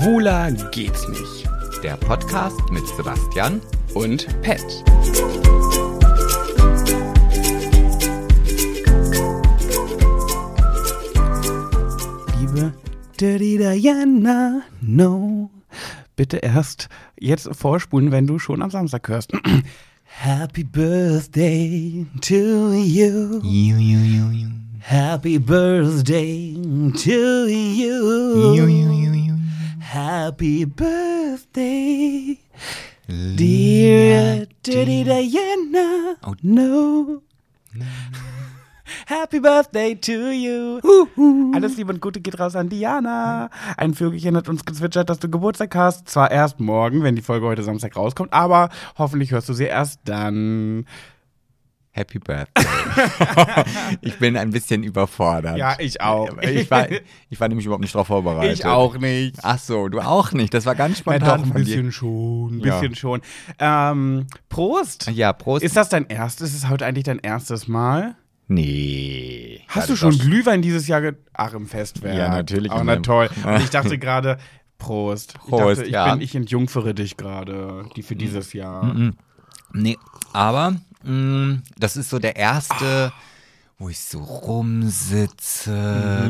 Schwuler geht's nicht. Der Podcast mit Sebastian Und Pet. Liebe Dirty Diana, no. Bitte erst jetzt vorspulen, wenn du schon am Samstag hörst. Happy Birthday to you. Ju, ju, ju, ju. Happy Birthday to you. Ju, ju, ju, ju. Happy Birthday, dear Dirty Diana. Oh. No. Happy Birthday to you. Alles Liebe und Gute geht raus an Diana. Ein Vögelchen hat uns gezwitschert, dass du Geburtstag hast. Zwar erst morgen, wenn die Folge heute Samstag rauskommt, aber hoffentlich hörst du sie erst dann. Happy Birthday. ich bin ein bisschen überfordert. Ja, ich auch. Ich war, ich war nämlich überhaupt nicht darauf vorbereitet. Ich auch nicht. Ach so, du auch nicht. Das war ganz Ja, spontan doch, ein bisschen schon. Ein Ja. bisschen schon. Ähm, Prost. dir. Ja, Prost. Ist das dein erstes? Ist es heute eigentlich dein erstes Mal? nee. Hast du schon Glühwein dieses Jahr? Ach, im Festwerk. Ja, natürlich Auch na toll. Und ich dachte gerade, Prost. Prost, ich dachte, ich ja. bin, ich entjungfere dich gerade, die für dieses Jahr. Mhm. Nee, aber das ist so der erste, wo ich so rumsitze,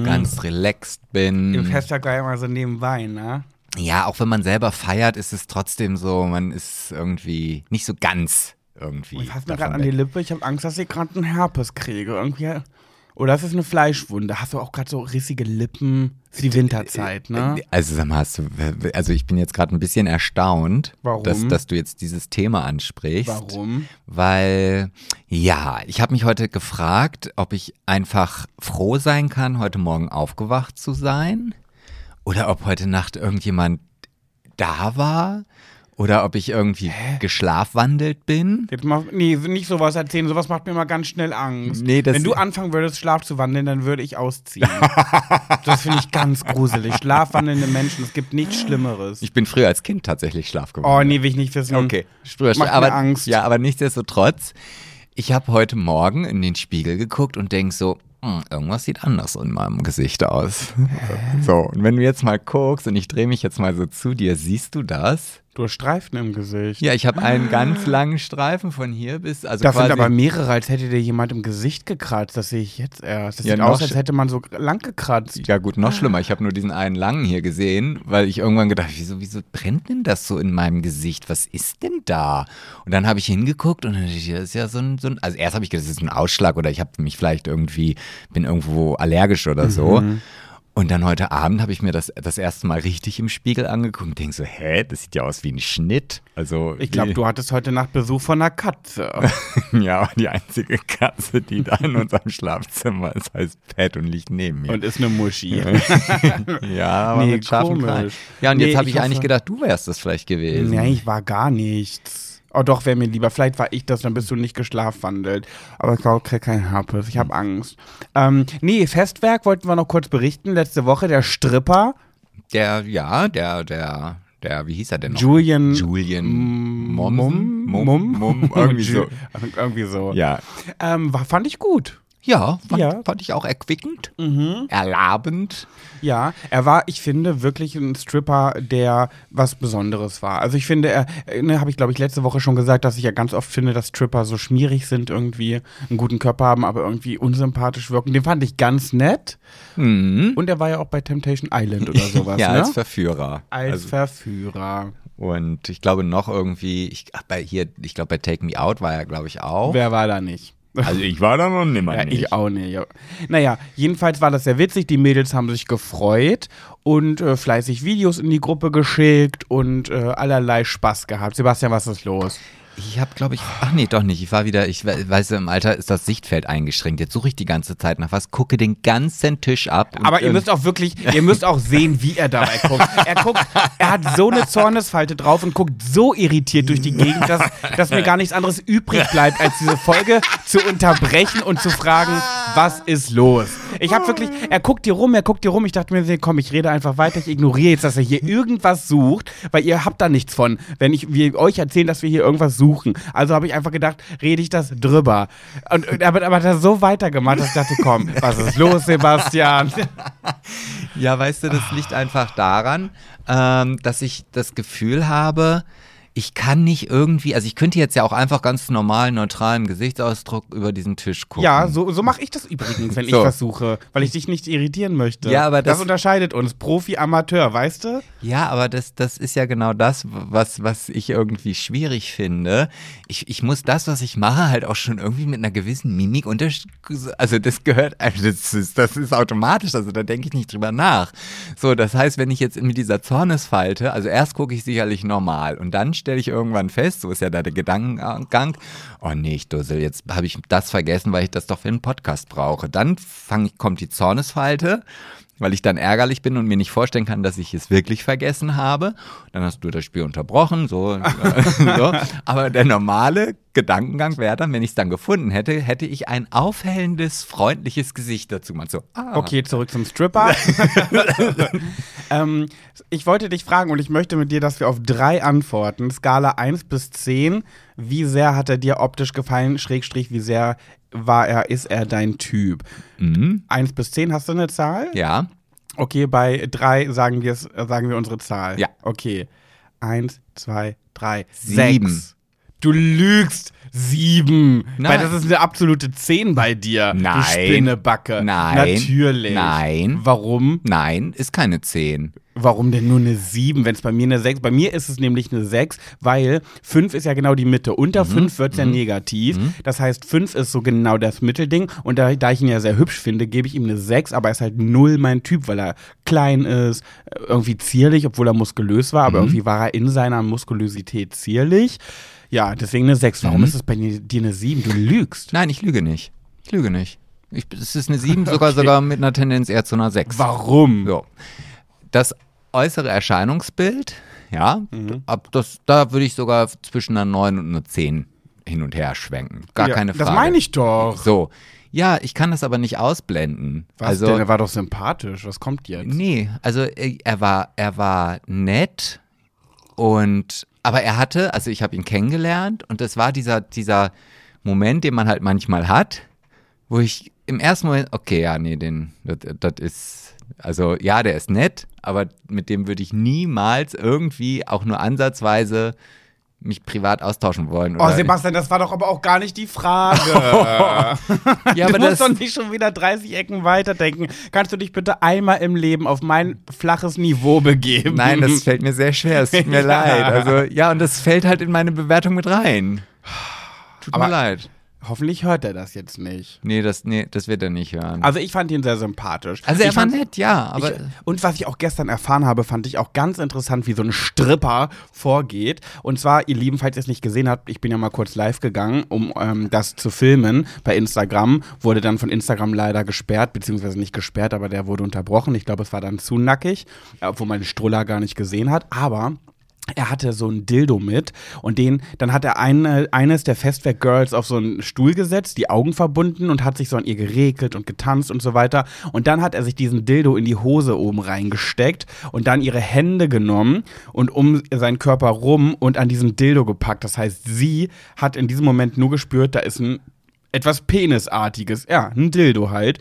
ganz relaxed bin. Im Festwerk war ja immer so nebenbei, ne? Ja, auch wenn man selber feiert, ist es trotzdem so, man ist irgendwie nicht so ganz irgendwie. Ich fasse mir gerade an die. Lippe, ich habe Angst, dass ich gerade einen Herpes kriege. Irgendwie. Oder ist es eine Fleischwunde? Hast du auch gerade so rissige Lippen? Ist die Winterzeit, ne? Also sag mal, hast du, also ich bin jetzt gerade ein bisschen erstaunt? Dass, dass du jetzt dieses Thema ansprichst. Warum? Weil, ja, ich habe mich heute gefragt, ob ich einfach froh sein kann, heute Morgen aufgewacht zu sein. Oder ob heute Nacht irgendjemand da war. Oder ob ich irgendwie geschlafwandelt bin. Jetzt mach, nee, nicht sowas erzählen, sowas macht mir immer ganz schnell Angst. Nee, das- Wenn du anfangen würdest, Schlaf zu wandeln, dann würde ich ausziehen. das finde ich ganz gruselig. Schlafwandelnde Menschen, es gibt nichts Schlimmeres. Ich bin früher als Kind tatsächlich Oh, schlafgewandelt. nee, will ich nicht wissen. Okay, früher Macht mir aber, Angst. Ja, aber nichtsdestotrotz, ich habe heute Morgen in den Spiegel geguckt und denk so, hm, irgendwas sieht anders in meinem Gesicht aus. So, und wenn du jetzt mal guckst und ich drehe mich jetzt mal so zu dir, siehst du das? Du hast Streifen im Gesicht. Ja, ich habe einen ganz langen Streifen von hier bis, also Das sind aber mehrere, als hätte dir jemand im Gesicht gekratzt. Das sehe ich jetzt erst. Das Ja, sieht aus, als hätte man so lang gekratzt. ja gut, noch schlimmer. Ich habe nur diesen einen langen hier gesehen, weil ich irgendwann gedacht, wieso, wieso brennt denn das so in meinem Gesicht? Was ist denn da? Und dann habe ich hingeguckt und dann dachte ich, das ist ja so ein, so ein also erst habe ich gedacht, das ist ein Ausschlag oder ich habe mich vielleicht irgendwie, bin irgendwo allergisch oder so. Mhm. Und dann heute Abend habe ich mir das das erste Mal richtig im Spiegel angeguckt und denke so, hä, das sieht ja aus wie ein Schnitt. Also Ich glaube, du hattest heute Nacht Besuch von einer Katze. ja, die einzige Katze, die da in unserem Schlafzimmer ist, heißt Pat und liegt neben mir. Und ist eine Muschi. Ja, aber Nee, mit scharfen komisch. Krallen. Ja, und Nee, jetzt habe ich ich, eigentlich gedacht, du wärst das vielleicht gewesen. Nee, ich war gar nichts. Oh doch, wäre mir lieber. Vielleicht war ich das, dann bist du nicht geschlafwandelt. Aber ich glaube, ich krieg keinen Herpes. Ich habe Angst. Ähm, nee, Festwerk wollten wir noch kurz berichten. Letzte Woche der Stripper Der, ja, der, der, der, wie hieß er denn noch? Julian Julian Mum, Momsen? Mum, Mum, Mum, irgendwie so. irgendwie so. Ja. Ähm, war, fand ich gut. Ja, fand, Ja. Mhm. fand ich auch erquickend, erlabend. Ja, er war, ich finde, wirklich ein Stripper, der was Besonderes war. Also ich finde, er, äh, ne, habe ich glaube ich letzte Woche schon gesagt, dass ich ja ganz oft finde, dass Stripper so schmierig sind irgendwie, einen guten Körper haben, aber irgendwie unsympathisch wirken. Den fand ich ganz nett. Mhm. Und er war ja auch bei Temptation Island oder sowas, ja, ne? als Verführer. Als Also, Verführer. und ich glaube noch irgendwie, ich, bei hier, ich glaube bei Take Me Out war er, glaube ich, auch. Wer war da nicht? Also ich war da noch nimmer Ja, ich auch nicht. Ja. Naja, jedenfalls war das sehr witzig. Die Mädels haben sich gefreut und äh, fleißig Videos in die Gruppe geschickt und äh, allerlei Spaß gehabt. Sebastian, was ist los? Ich habe, glaube ich, ach nee, doch nicht. Ich war wieder, ich we- weiß, im Alter ist das Sichtfeld eingeschränkt. Jetzt suche ich die ganze Zeit nach was, gucke den ganzen Tisch ab. Aber ihr müsst auch wirklich, ihr müsst auch sehen, wie er dabei guckt. Er guckt, er hat so eine Zornesfalte drauf und guckt so irritiert durch die Gegend, dass, dass mir gar nichts anderes übrig bleibt, als diese Folge zu unterbrechen und zu fragen, was ist los? Ich habe wirklich, er guckt hier rum, er guckt hier rum. Ich dachte mir, komm, ich rede einfach weiter. Ich ignoriere jetzt, dass er hier irgendwas sucht, weil ihr habt da nichts von, wenn ich wir euch erzählen, dass wir hier irgendwas suchen. Also habe ich einfach gedacht, rede ich das drüber. Und, und aber, aber hat er so weitergemacht, dass ich dachte, komm, was ist los, Sebastian? Ja, weißt du, das liegt einfach daran, ähm, dass ich das Gefühl habe, ich kann nicht irgendwie, also ich könnte jetzt ja auch einfach ganz normal, neutralen Gesichtsausdruck über diesen Tisch gucken. Ja, so, so mache ich das übrigens, wenn So. ich was suche, weil ich dich nicht irritieren möchte. Ja, aber das- unterscheidet uns, Profi, Amateur, weißt du? Ja, aber das, das ist ja genau das, was, was ich irgendwie schwierig finde. Ich, ich muss das, was ich mache, halt auch schon irgendwie mit einer gewissen Mimik unter, also das gehört, also das ist, das ist automatisch, also da denke ich nicht drüber nach. So, das heißt, wenn ich jetzt mit dieser Zornesfalte, also erst gucke ich sicherlich normal und dann stelle ich irgendwann fest, so ist ja da der Gedankengang, oh nee, ich Dussel, jetzt habe ich das vergessen, weil ich das doch für einen Podcast brauche. Dann fang, kommt die Zornesfalte weil ich dann ärgerlich bin und mir nicht vorstellen kann, dass ich es wirklich vergessen habe. Dann hast du das Spiel unterbrochen, so. äh, so. Aber der normale Gedankengang wäre dann, wenn ich es dann gefunden hätte, hätte ich ein aufhellendes, freundliches Gesicht dazu. Man so, ah, Okay, zurück zum Stripper. ähm, ich wollte dich fragen und ich möchte mit dir, dass wir auf drei antworten. Skala 1 bis 10. Wie sehr hat er dir optisch gefallen? Schrägstrich, wie sehr war er, ist er dein Typ? mhm, 1 bis 10, hast du eine Zahl? ja, Okay, bei 3 sagen, wir's- äh, sagen wir unsere Zahl. Ja. Okay. 1, 2, 3, Sieben. 6. Du lügst. Sieben. Nein. Weil das ist eine absolute 10 bei dir. Du Nein. Spinnebacke. Nein. Natürlich. Nein. Warum? nein, ist keine 10. Warum denn nur eine 7, wenn es bei mir eine 6? Bei mir ist es nämlich eine 6, weil 5 ist ja genau die Mitte. Unter 5 wird es ja negativ. Das heißt, 5 ist so genau das Mittelding. Und da, da ich ihn ja sehr hübsch finde, gebe ich ihm eine 6, aber er ist halt null mein Typ, weil er klein ist, irgendwie zierlich, obwohl er muskulös war, aber irgendwie war er in seiner Muskulosität zierlich. Ja, deswegen eine 6. Warum ist es bei dir eine 7? Du lügst. Nein, ich lüge nicht. Ich lüge nicht. Ich, es ist eine 7, sogar, sogar mit einer Tendenz eher zu einer 6. Warum? So. Das äußere Erscheinungsbild, ja, Mhm. ab das, da würde ich sogar zwischen einer 9 und einer 10 hin und her schwenken. Gar Ja, keine Frage. Das meine ich doch. So. Ja, ich kann das aber nicht ausblenden. Was also, denn? Er war doch sympathisch. Was kommt jetzt? Nee, also äh, er war, er war nett und aber er hatte, also ich habe ihn kennengelernt und es war dieser, dieser Moment, den man halt manchmal hat, wo ich im ersten Moment, okay, ja, nee, den, das, das ist, also ja, der ist nett, aber mit dem würde ich niemals irgendwie auch nur ansatzweise mich privat austauschen wollen. Oh, Sebastian, das war doch aber auch gar nicht die Frage. ja, du aber musst das, doch nicht schon wieder 30 Ecken weiterdenken. Kannst du dich bitte einmal im Leben auf mein flaches Niveau begeben? Nein, das fällt mir sehr schwer. Es tut mir Ja. leid. Also, ja, und das fällt halt in meine Bewertung mit rein. Tut Aber- mir leid. Hoffentlich hört er das jetzt nicht. Nee, das, nee, das wird er nicht hören. Also ich fand ihn sehr sympathisch. Also, er ich war fand- nett, ja, aber. ich, und was ich auch gestern erfahren habe, fand ich auch ganz interessant, wie so ein Stripper vorgeht. Und zwar, ihr Lieben, falls ihr es nicht gesehen habt, ich bin ja mal kurz live gegangen, um ähm, das zu filmen bei Instagram. Wurde dann von Instagram leider gesperrt, beziehungsweise nicht gesperrt, aber der wurde unterbrochen. Ich glaube, es war dann zu nackig, obwohl man den Stroller gar nicht gesehen hat. Aber er hatte so ein Dildo mit und den, dann hat er eine, eines der Festwerk-Girls auf so einen Stuhl gesetzt, die Augen verbunden und hat sich so an ihr geregelt und getanzt und so weiter. Und dann hat er sich diesen Dildo in die Hose oben reingesteckt und dann ihre Hände genommen und um seinen Körper rum und an diesen Dildo gepackt. Das heißt, sie hat in diesem Moment nur gespürt, da ist ein etwas Penisartiges, ja, ein Dildo halt.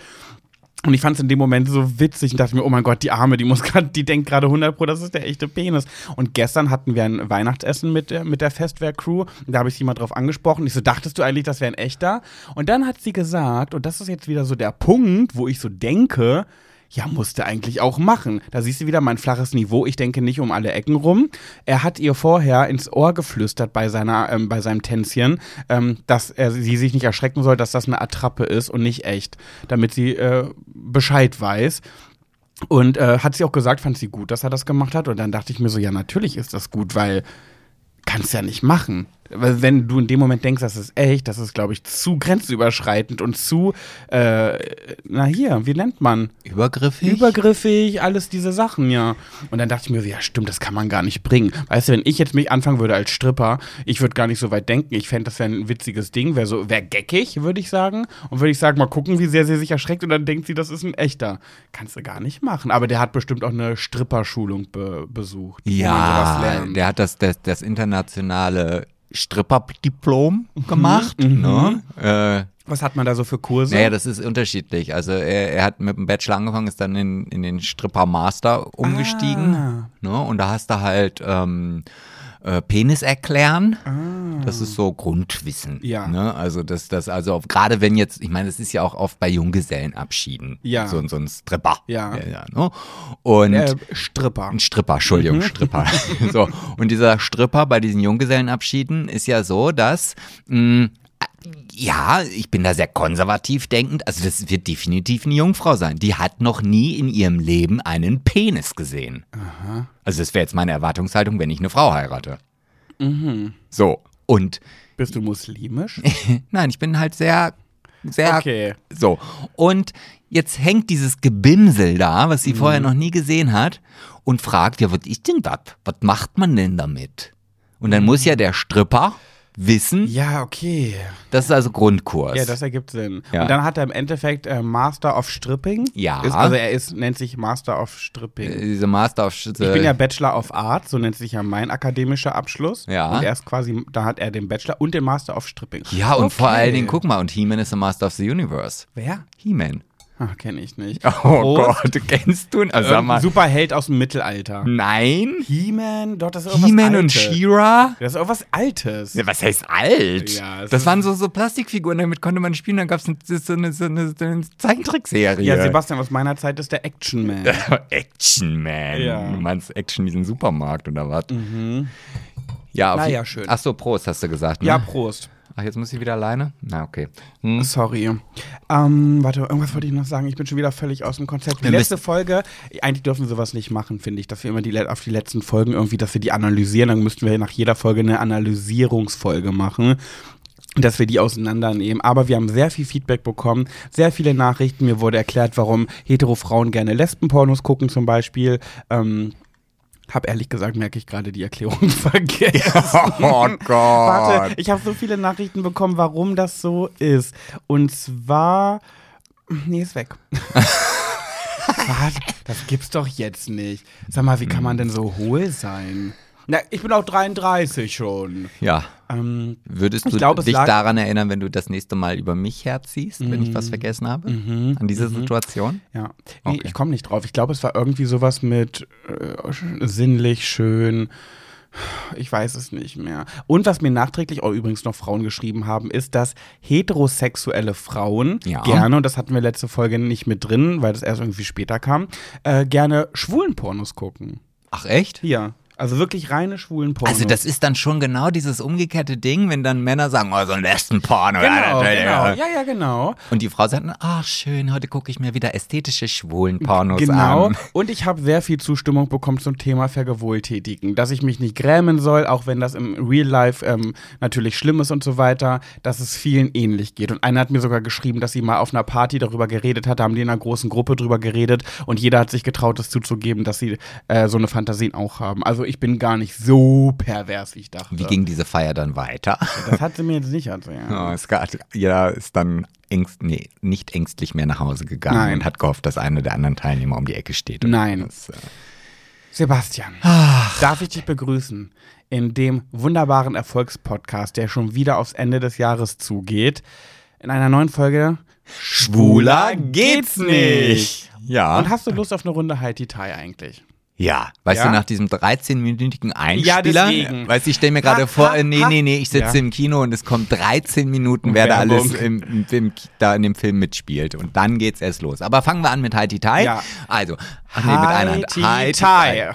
Und ich fand es in dem Moment so witzig und dachte mir, oh mein Gott, die Arme, die muss gerade, die denkt gerade 100 Pro, das ist der echte Penis. Und gestern hatten wir ein Weihnachtsessen mit der, mit der Festwehr-Crew. Da habe ich sie mal drauf angesprochen. Ich so, dachtest du eigentlich, das wäre ein echter? Und dann hat sie gesagt, und das ist jetzt wieder so der Punkt, wo ich so denke, ja, musste eigentlich auch machen. Da siehst du wieder mein flaches Niveau. Ich denke nicht um alle Ecken rum. Er hat ihr vorher ins Ohr geflüstert bei seiner, ähm, bei seinem Tänzchen, ähm, dass er sie sich nicht erschrecken soll, dass das eine Attrappe ist und nicht echt, damit sie äh, Bescheid weiß. Und äh, hat sie auch gesagt, fand sie gut, dass er das gemacht hat. Und dann dachte ich mir so, ja, natürlich ist das gut, weil kannst ja nicht machen. Weil wenn du in dem Moment denkst, das ist echt, das ist, glaube ich, zu grenzüberschreitend und zu, äh, na hier, wie nennt man? Übergriffig? Übergriffig, alles diese Sachen, ja. Und dann dachte ich mir, so, ja, stimmt, das kann man gar nicht bringen. Weißt du, wenn ich jetzt mich anfangen würde als Stripper, ich würde gar nicht so weit denken. Ich fände, das wäre ein witziges Ding, wäre so, wäre geckig, würde ich sagen. Und würde ich sagen, mal gucken, wie sehr sie sich erschreckt und dann denkt sie, das ist ein echter. Kannst du gar nicht machen. Aber der hat bestimmt auch eine Stripperschulung be besucht. ja, der hat das, das, das internationale Stripper-Diplom gemacht. Mhm. Ne? Äh, Was hat man da so für Kurse? Naja, das ist unterschiedlich. Also er, er hat mit dem Bachelor angefangen, ist dann in, in den Stripper Master umgestiegen. Ah. Ne? Und da hast du halt ähm, äh, Penis erklären. Das ist so Grundwissen. Ah. Ja. Ne? Also das, das, also auf- gerade wenn jetzt, ich meine, das ist ja auch oft bei Junggesellenabschieden. Ja. So, so ein Stripper. Ja. ja ne? Und äh, Stripper. ein Stripper, Entschuldigung, Stripper. so, und dieser Stripper bei diesen Junggesellenabschieden ist ja so, dass mh, ja, ich bin da sehr konservativ denkend. Also das wird definitiv eine Jungfrau sein. Die hat noch nie in ihrem Leben einen Penis gesehen. Also das wäre jetzt meine Erwartungshaltung, wenn ich eine Frau heirate. So, und Bist du muslimisch? nein, ich bin halt sehr, sehr Okay. so. Und jetzt hängt dieses Gebimsel da, was sie vorher noch nie gesehen hat, und fragt, ja, was ist denn das? Was macht man denn damit? Und dann muss ja der Stripper wissen, Ja, okay. das ist also Grundkurs. Ja, das ergibt Sinn. Ja. Und dann hat er im Endeffekt äh, Master of Stripping. Ja. Ist, also er ist, nennt sich Master of Stripping. Äh, Diese Master of Ich bin ja Bachelor of Art, so nennt sich ja mein akademischer Abschluss. Ja. Und er ist quasi, da hat er den Bachelor und den Master of Stripping. Ja, und vor Okay. allen Dingen, guck mal, und He-Man ist the Master of the Universe. Wer? He-Man. Ach, kenne ich nicht. Oh Prost. Gott, kennst du ihn? Also, sag mal. Superheld aus dem Mittelalter. Nein? He-Man? Dort ist irgendwas He-Man und. She-Ra? Das ist irgendwas Altes. Ja, was heißt alt? Ja, das waren so, so Plastikfiguren, damit konnte man spielen. Dann gab es so eine, so eine, so eine Zeichentrickserie. Ja, Sebastian, aus meiner Zeit ist der Action Man. Action Man. Ja. Du meinst Action diesen Supermarkt oder was? Ja, je- ja, schön. Ach so, Prost hast du gesagt, ne? ja, Prost. Ach, jetzt muss ich wieder alleine? Na, okay. Hm. Sorry. Ähm, warte, irgendwas wollte ich noch sagen. Ich bin schon wieder völlig aus dem Konzept. Die Wir letzte Folge, eigentlich dürfen wir sowas nicht machen, finde ich, dass wir immer die, auf die letzten Folgen irgendwie, dass wir die analysieren. Dann müssten wir nach jeder Folge eine Analysierungsfolge machen. Dass wir die auseinandernehmen. Aber wir haben sehr viel Feedback bekommen, sehr viele Nachrichten. Mir wurde erklärt, warum hetero Frauen gerne Lesbenpornos gucken, zum Beispiel. Ähm, hab ehrlich gesagt, merke ich gerade die Erklärung vergessen. Oh Gott. Warte, ich habe so viele Nachrichten bekommen, warum das so ist. Und zwar. Nee, ist weg. Was? Das gibt's doch jetzt nicht. Sag mal, wie kann man denn so hohl sein? Na, ich bin auch 33 schon. Ja. Ähm, Würdest du glaub, dich daran erinnern, wenn du das nächste Mal über mich herziehst, wenn ich Mhm. was vergessen habe? An diese Situation? ja. Nee, Okay. ich komme nicht drauf. Ich glaube, es war irgendwie sowas mit äh, sinnlich, schön. Ich weiß es nicht mehr. Und was mir nachträglich auch übrigens noch Frauen geschrieben haben, ist, dass heterosexuelle Frauen Ja. gerne, und das hatten wir letzte Folge nicht mit drin, weil das erst irgendwie später kam, äh, gerne schwulen Pornos gucken. Ach echt? Hier. Also wirklich reine schwulen Pornos. Also das ist dann schon genau dieses umgekehrte Ding, wenn dann Männer sagen, oh, so ein Lesbenporno. Genau, ja, genau. ja, Ja, genau. Und die Frau sagt, ach schön, heute gucke ich mir wieder ästhetische schwulen Pornos Genau. an. Und ich habe sehr viel Zustimmung bekommen zum Thema Vergewaltigen. Dass ich mich nicht grämen soll, auch wenn das im Real Life ähm, natürlich schlimm ist und so weiter, dass es vielen ähnlich geht. Und einer hat mir sogar geschrieben, dass sie mal auf einer Party darüber geredet hat, da haben die in einer großen Gruppe drüber geredet und jeder hat sich getraut, das zuzugeben, dass sie äh, so eine Fantasien auch haben. Also ich bin gar nicht so pervers, wie ich dachte. Wie ging diese Feier dann weiter? das hat sie mir jetzt nicht erzählt. Oh, es gab, jeder ist dann ängst, nee, nicht ängstlich mehr nach Hause gegangen Nein. und hat gehofft, dass einer der anderen Teilnehmer um die Ecke steht. Nein. Das, äh, Sebastian, darf ich dich begrüßen in dem wunderbaren Erfolgspodcast, der schon wieder aufs Ende des Jahres zugeht, in einer neuen Folge Schwuler geht's nicht. Ja. Und hast du Lust auf eine Runde Heidi Tai eigentlich? Ja, weißt Ja? du, nach diesem 13-minütigen Einspieler, deswegen. weißt du, ich stelle mir gerade vor, ha, äh, nee, nee, nee, ich sitze Ja. im Kino und es kommt 13 Minuten, wer da alles im, im, im, da in dem Film mitspielt. Und dann geht's erst los. Aber fangen wir an mit Haiti Tai. Ja. Also, ach nee, mit einer Hand. Heidi Haiti Tai.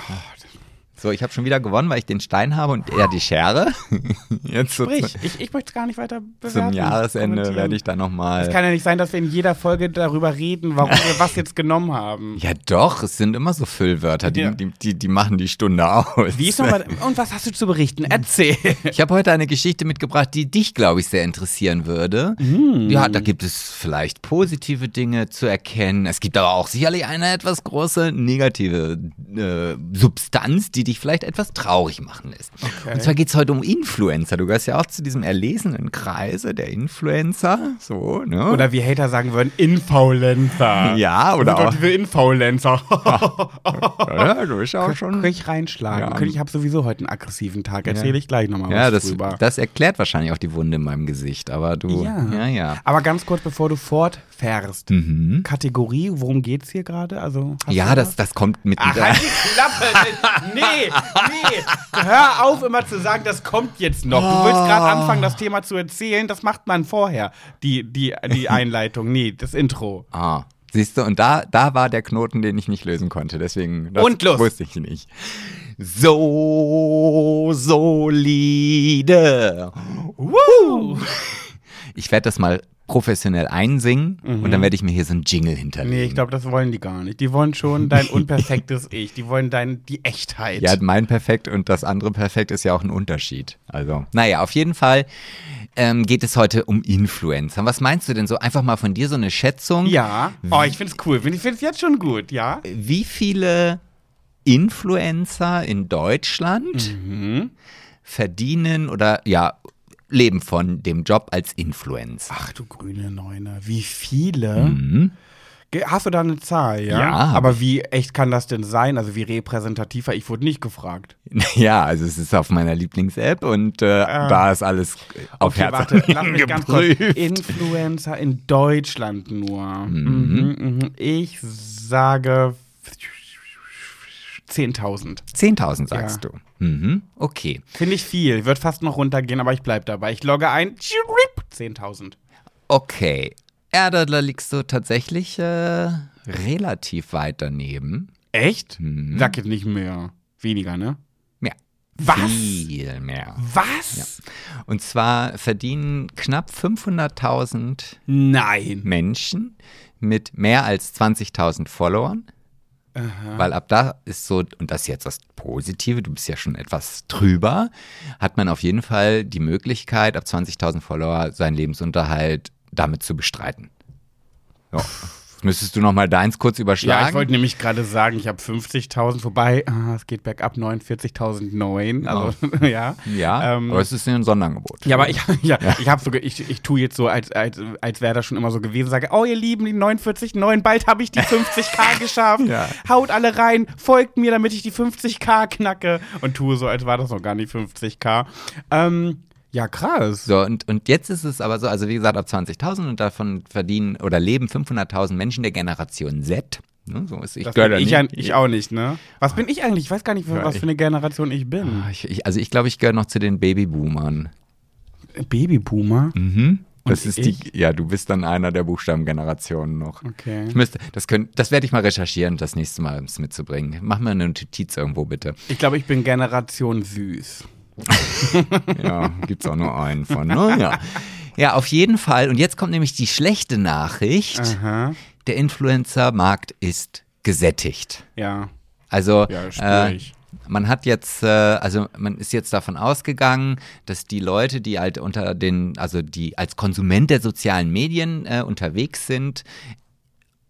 So, ich habe schon wieder gewonnen, weil ich den Stein habe und er die Schere. Jetzt so Sprich, ich, ich möchte es gar nicht weiter bewerten. zum Jahresende werde ich dann nochmal. Es kann ja nicht sein, dass wir in jeder Folge darüber reden, warum wir was jetzt genommen haben. Ja, doch, es sind immer so Füllwörter, die, Ja. die, die, die machen die Stunde aus. Wie ist nochmal, und was hast du zu berichten? Erzähl. Ich habe heute eine Geschichte mitgebracht, die dich, glaube ich, sehr interessieren würde. Ja, da gibt es vielleicht positive Dinge zu erkennen. Es gibt aber auch sicherlich eine etwas große negative äh, Substanz, die dich dich vielleicht etwas traurig machen lässt. Okay. Und zwar geht es heute um Influencer. Du gehörst ja auch zu diesem erlesenen Kreise der Influencer. So, ne? Oder wie Hater sagen würden, Infaulenzer. ja, oder auch. diese Infaulenzer. Ja, du bist auch schon. Könnte ich reinschlagen. Ja. Ich habe sowieso heute einen aggressiven Tag. Erzähle ich gleich nochmal Ja, was das, drüber. das erklärt wahrscheinlich auch die Wunde in meinem Gesicht. Aber du. Ja. Ja, ja. Aber ganz kurz, bevor du fortfährst. Kategorie, worum geht's hier gerade? Also, Mhm. Ja, das, das kommt mit. Ach, halt die Klappe! Nee, nee! Hör auf, immer zu sagen, das kommt jetzt noch. Du willst gerade anfangen, das Thema zu erzählen. Das macht man vorher, die, die, die Einleitung. Nee, das Intro. Ah, siehst du, und da, da war der Knoten, den ich nicht lösen konnte. Deswegen das Und los. wusste ich nicht. So solide. Woo! Ich werde das mal professionell einsingen und dann werde ich mir hier so einen Jingle hinterlegen. Nee, ich glaube, das wollen die gar nicht. Die wollen schon dein unperfektes Ich. Die wollen dein, die Echtheit. Ja, mein Perfekt und das andere Perfekt ist ja auch ein Unterschied. Also, naja, auf jeden Fall ähm, geht es heute um Influencer. Was meinst du denn so? Einfach mal von dir so eine Schätzung. Ja. Oh, ich find's cool. Ich find's jetzt schon gut, ja? Wie viele Influencer in Deutschland Mhm. verdienen oder ja, leben von dem Job als Influencer? Ach du grüne Neune. Wie viele? Ge- Hast du da eine Zahl, ja? Mhm. Ja, Aber wie echt kann das denn sein? Also wie repräsentativ? Ich wurde nicht gefragt. Ja, also es ist auf meiner Lieblings-App und äh, da ist alles auf Okay, Herz warte, lass mich ganz kurz. Influencer in Deutschland nur. Mhm, mhm. Ich sage 10.000. 10.000 sagst Ja. du. Mhm, okay. Finde ich viel. Wird fast noch runtergehen, aber ich bleib dabei. Ich logge ein. 10.000. Okay. Ja, da, da liegst du tatsächlich äh, relativ weit daneben. Echt? Mhm. Sag jetzt nicht mehr. Weniger, ne? Mehr. Was? Viel mehr. Was? Und zwar verdienen knapp 500.000 Nein. Menschen mit mehr als 20.000 Followern. Weil ab da ist so, und das ist jetzt das Positive, du bist ja schon etwas drüber, hat man auf jeden Fall die Möglichkeit, ab 20.000 Follower seinen Lebensunterhalt damit zu bestreiten. Ja. Müsstest du noch mal deins kurz überschlagen? Ja, ich wollte nämlich gerade sagen, ich habe 50.000, wobei ah, es geht bergab 49.009. Also, ja. ja, Ähm, aber es ist ja ein Sonderangebot. Ja, aber ich, ja, ich habe sogar, ich, ich tue jetzt so, als, als, als wäre das schon immer so gewesen, sage, oh ihr Lieben, die 49,9, bald habe ich die 50k geschafft. Ja. Haut alle rein, folgt mir, damit ich die 50k knacke. Und tue so, als war das noch gar nicht 50k. Ähm, ja, krass. So, und, und jetzt ist es aber so, also wie gesagt, ab 20.000 und davon verdienen oder leben 500.000 Menschen der Generation Z. Ne, so ist, ich Das bin ich, nicht. ja, ich auch nicht, ne? Was bin ich eigentlich? Ich weiß gar nicht, was ich- für eine Generation ich bin. Ah, Ich, ich, also ich glaube, ich gehöre noch zu den Babyboomern. Babyboomer? Mhm. Das Und ist die, ja, du bist dann einer der Buchstabengenerationen noch. Okay. Ich müsste, das können, das werde ich mal recherchieren, das nächste Mal um es mitzubringen. Mach mir eine Notiz irgendwo bitte. Ich glaube, ich bin Generation süß. Ja, gibt's auch nur einen von. Ne? Ja. auf jeden Fall. Und jetzt kommt nämlich die schlechte Nachricht. Aha. Der Influencer-Markt ist gesättigt. Ja. Also Ja, äh, man hat jetzt, äh, also man ist jetzt davon ausgegangen, dass die Leute, die halt unter den, also die als Konsument der sozialen Medien äh, unterwegs sind,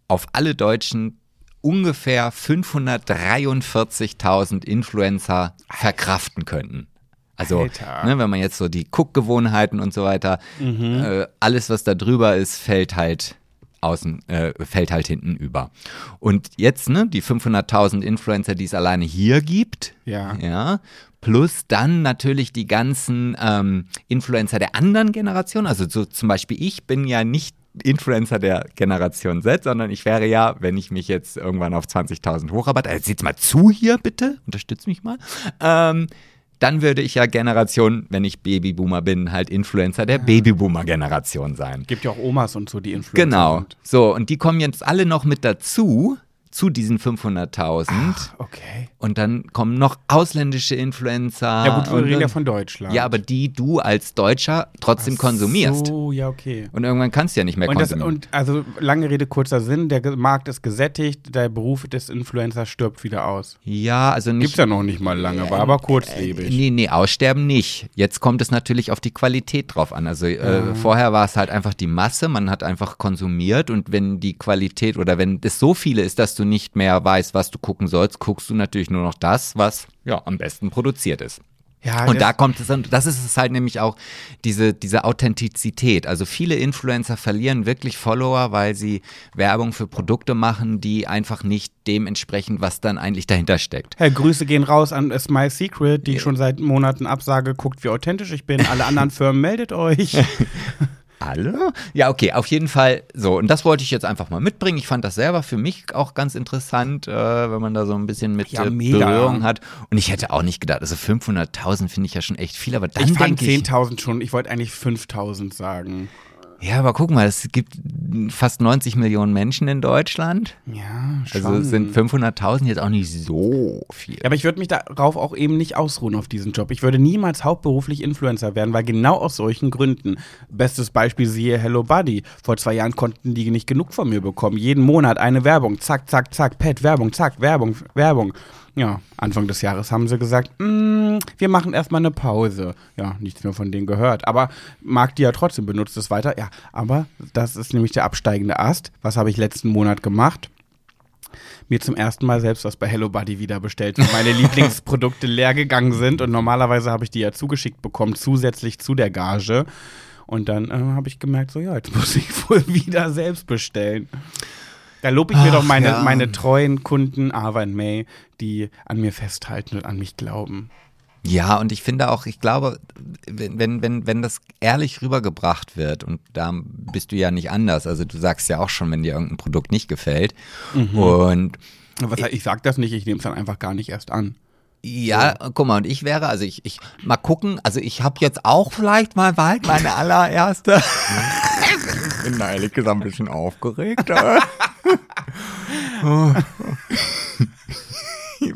auf alle Deutschen ungefähr 543.000 Influencer verkraften könnten. Also, ne, wenn man jetzt so die Guckgewohnheiten und so weiter, Mhm. äh, alles, was da drüber ist, fällt halt außen, äh, fällt halt hinten über. Und jetzt, ne, die 500.000 Influencer, die es alleine hier gibt, Ja. ja, plus dann natürlich die ganzen ähm, Influencer der anderen Generation, also so zum Beispiel ich bin ja nicht Influencer der Generation Z, sondern ich wäre ja, wenn ich mich jetzt irgendwann auf 20.000 hocharbeite, also jetzt mal zu hier bitte, unterstütz mich mal, ähm, dann würde ich ja Generation, wenn ich Babyboomer bin, halt Influencer der Babyboomer-Generation sein. Gibt ja auch Omas und so, die Influencer Genau. sind. So, und die kommen jetzt alle noch mit dazu, zu diesen 500.000. Okay. Und dann kommen noch ausländische Influencer. Ja gut, wir reden ja von Deutschland. Ja, aber die du als Deutscher trotzdem konsumierst. So, ja, okay. Und irgendwann kannst du ja nicht mehr Und, das, konsumieren. und also lange Rede, kurzer Sinn, der Markt ist gesättigt, der Beruf des Influencers stirbt wieder aus. ja, also nicht. Gibt's ja noch nicht mal lange, war aber kurzlebig. Nee, nee, aussterben nicht. Jetzt kommt es natürlich auf die Qualität drauf an. Also äh, vorher war es halt einfach die Masse, man hat einfach konsumiert und wenn die Qualität oder wenn es so viele ist, dass du du nicht mehr weißt, was du gucken sollst, guckst du natürlich nur noch das, was ja am besten produziert ist. Ja, Und da kommt es dann, das ist es halt nämlich auch, diese, diese Authentizität. Also viele Influencer verlieren wirklich Follower, weil sie Werbung für Produkte machen, die einfach nicht dem entsprechen, was dann eigentlich dahinter steckt. Herr, Grüße gehen raus an It's My Secret, die ich schon seit Monaten absage. Guckt, wie authentisch ich bin. Alle anderen Firmen, meldet euch. Alle? Ja, okay, auf jeden Fall so. Und das wollte ich jetzt einfach mal mitbringen. Ich fand das selber für mich auch ganz interessant, äh, wenn man da so ein bisschen mit Ja, äh. Berührung hat. Und ich hätte auch nicht gedacht, also 500.000 finde ich ja schon echt viel, aber dann Ich fand denke ich, 10.000 schon. Ich wollte eigentlich 5.000 sagen. Ja, aber guck mal, es gibt fast 90 Millionen Menschen in Deutschland. Ja, schon. Also sind 500.000 jetzt auch nicht so viel. Ja, aber ich würde mich darauf auch eben nicht ausruhen auf diesen Job. Ich würde niemals hauptberuflich Influencer werden, weil genau aus solchen Gründen. Bestes Beispiel siehe Hello Buddy. Vor zwei Jahren konnten die nicht genug von mir bekommen. Jeden Monat eine Werbung. Zack, zack, zack. Pet, Werbung, zack, Werbung, Werbung. Ja, Anfang des Jahres haben sie gesagt, "Mm, wir machen erstmal eine Pause. Ja, nichts mehr von denen gehört. Aber mag die ja trotzdem, benutzt es weiter. Ja, aber das ist nämlich der absteigende Ast. Was habe ich letzten Monat gemacht? mir zum ersten Mal selbst was bei Hello Buddy wieder bestellt, weil meine Lieblingsprodukte leer gegangen sind und normalerweise habe ich die ja zugeschickt bekommen, zusätzlich zu der Gage. Und dann äh, habe ich gemerkt, so ja, jetzt muss ich wohl wieder selbst bestellen. Da lobe ich mir Ach, doch meine, ja. meine treuen Kunden, Ava und May, die an mir festhalten und an mich glauben. Ja, und ich finde auch, ich glaube, wenn, wenn, wenn, wenn das ehrlich rübergebracht wird, und da bist du ja nicht anders, also du sagst ja auch schon, wenn dir irgendein Produkt nicht gefällt. Mhm. Und Was, ich sag das nicht, ich nehme es dann einfach gar nicht erst an. ja, guck mal, und ich wäre, also ich, ich mal gucken, also ich habe jetzt auch vielleicht mal bald meine allererste. ich bin da ehrlich gesagt ein bisschen aufgeregt. aber-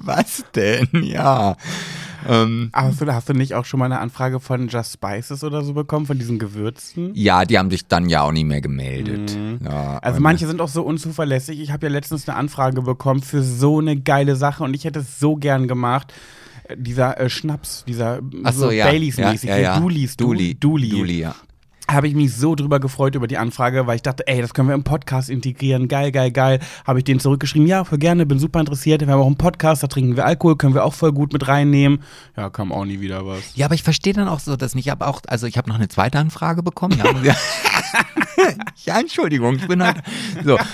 Was denn? Ja. Ähm, Aber hast du, hast du nicht auch schon mal eine Anfrage von Just Spices oder so bekommen, von diesen Gewürzen? ja, die haben sich dann ja auch nicht mehr gemeldet. Ja, Also manche sind auch so unzuverlässig. Ich habe ja letztens eine Anfrage bekommen für so eine geile Sache und ich hätte es so gern gemacht. Äh, Dieser äh, Schnaps, dieser Ach so, ja. Baileys-mäßig, ja, ja, ja. Du- Duli, Duli. Duli, ja. Habe ich mich so drüber gefreut über die Anfrage, weil ich dachte, ey, das können wir im Podcast integrieren. Geil, geil, geil. Habe ich denen zurückgeschrieben, ja, voll gerne, bin super interessiert. Wir haben auch einen Podcast, da trinken wir Alkohol, können wir auch voll gut mit reinnehmen. Ja, kam auch nie wieder was. Ja, aber ich verstehe dann auch so, dass nicht, ich habe auch, also ich habe noch eine zweite Anfrage bekommen. Ja, ja Entschuldigung, ich bin halt so.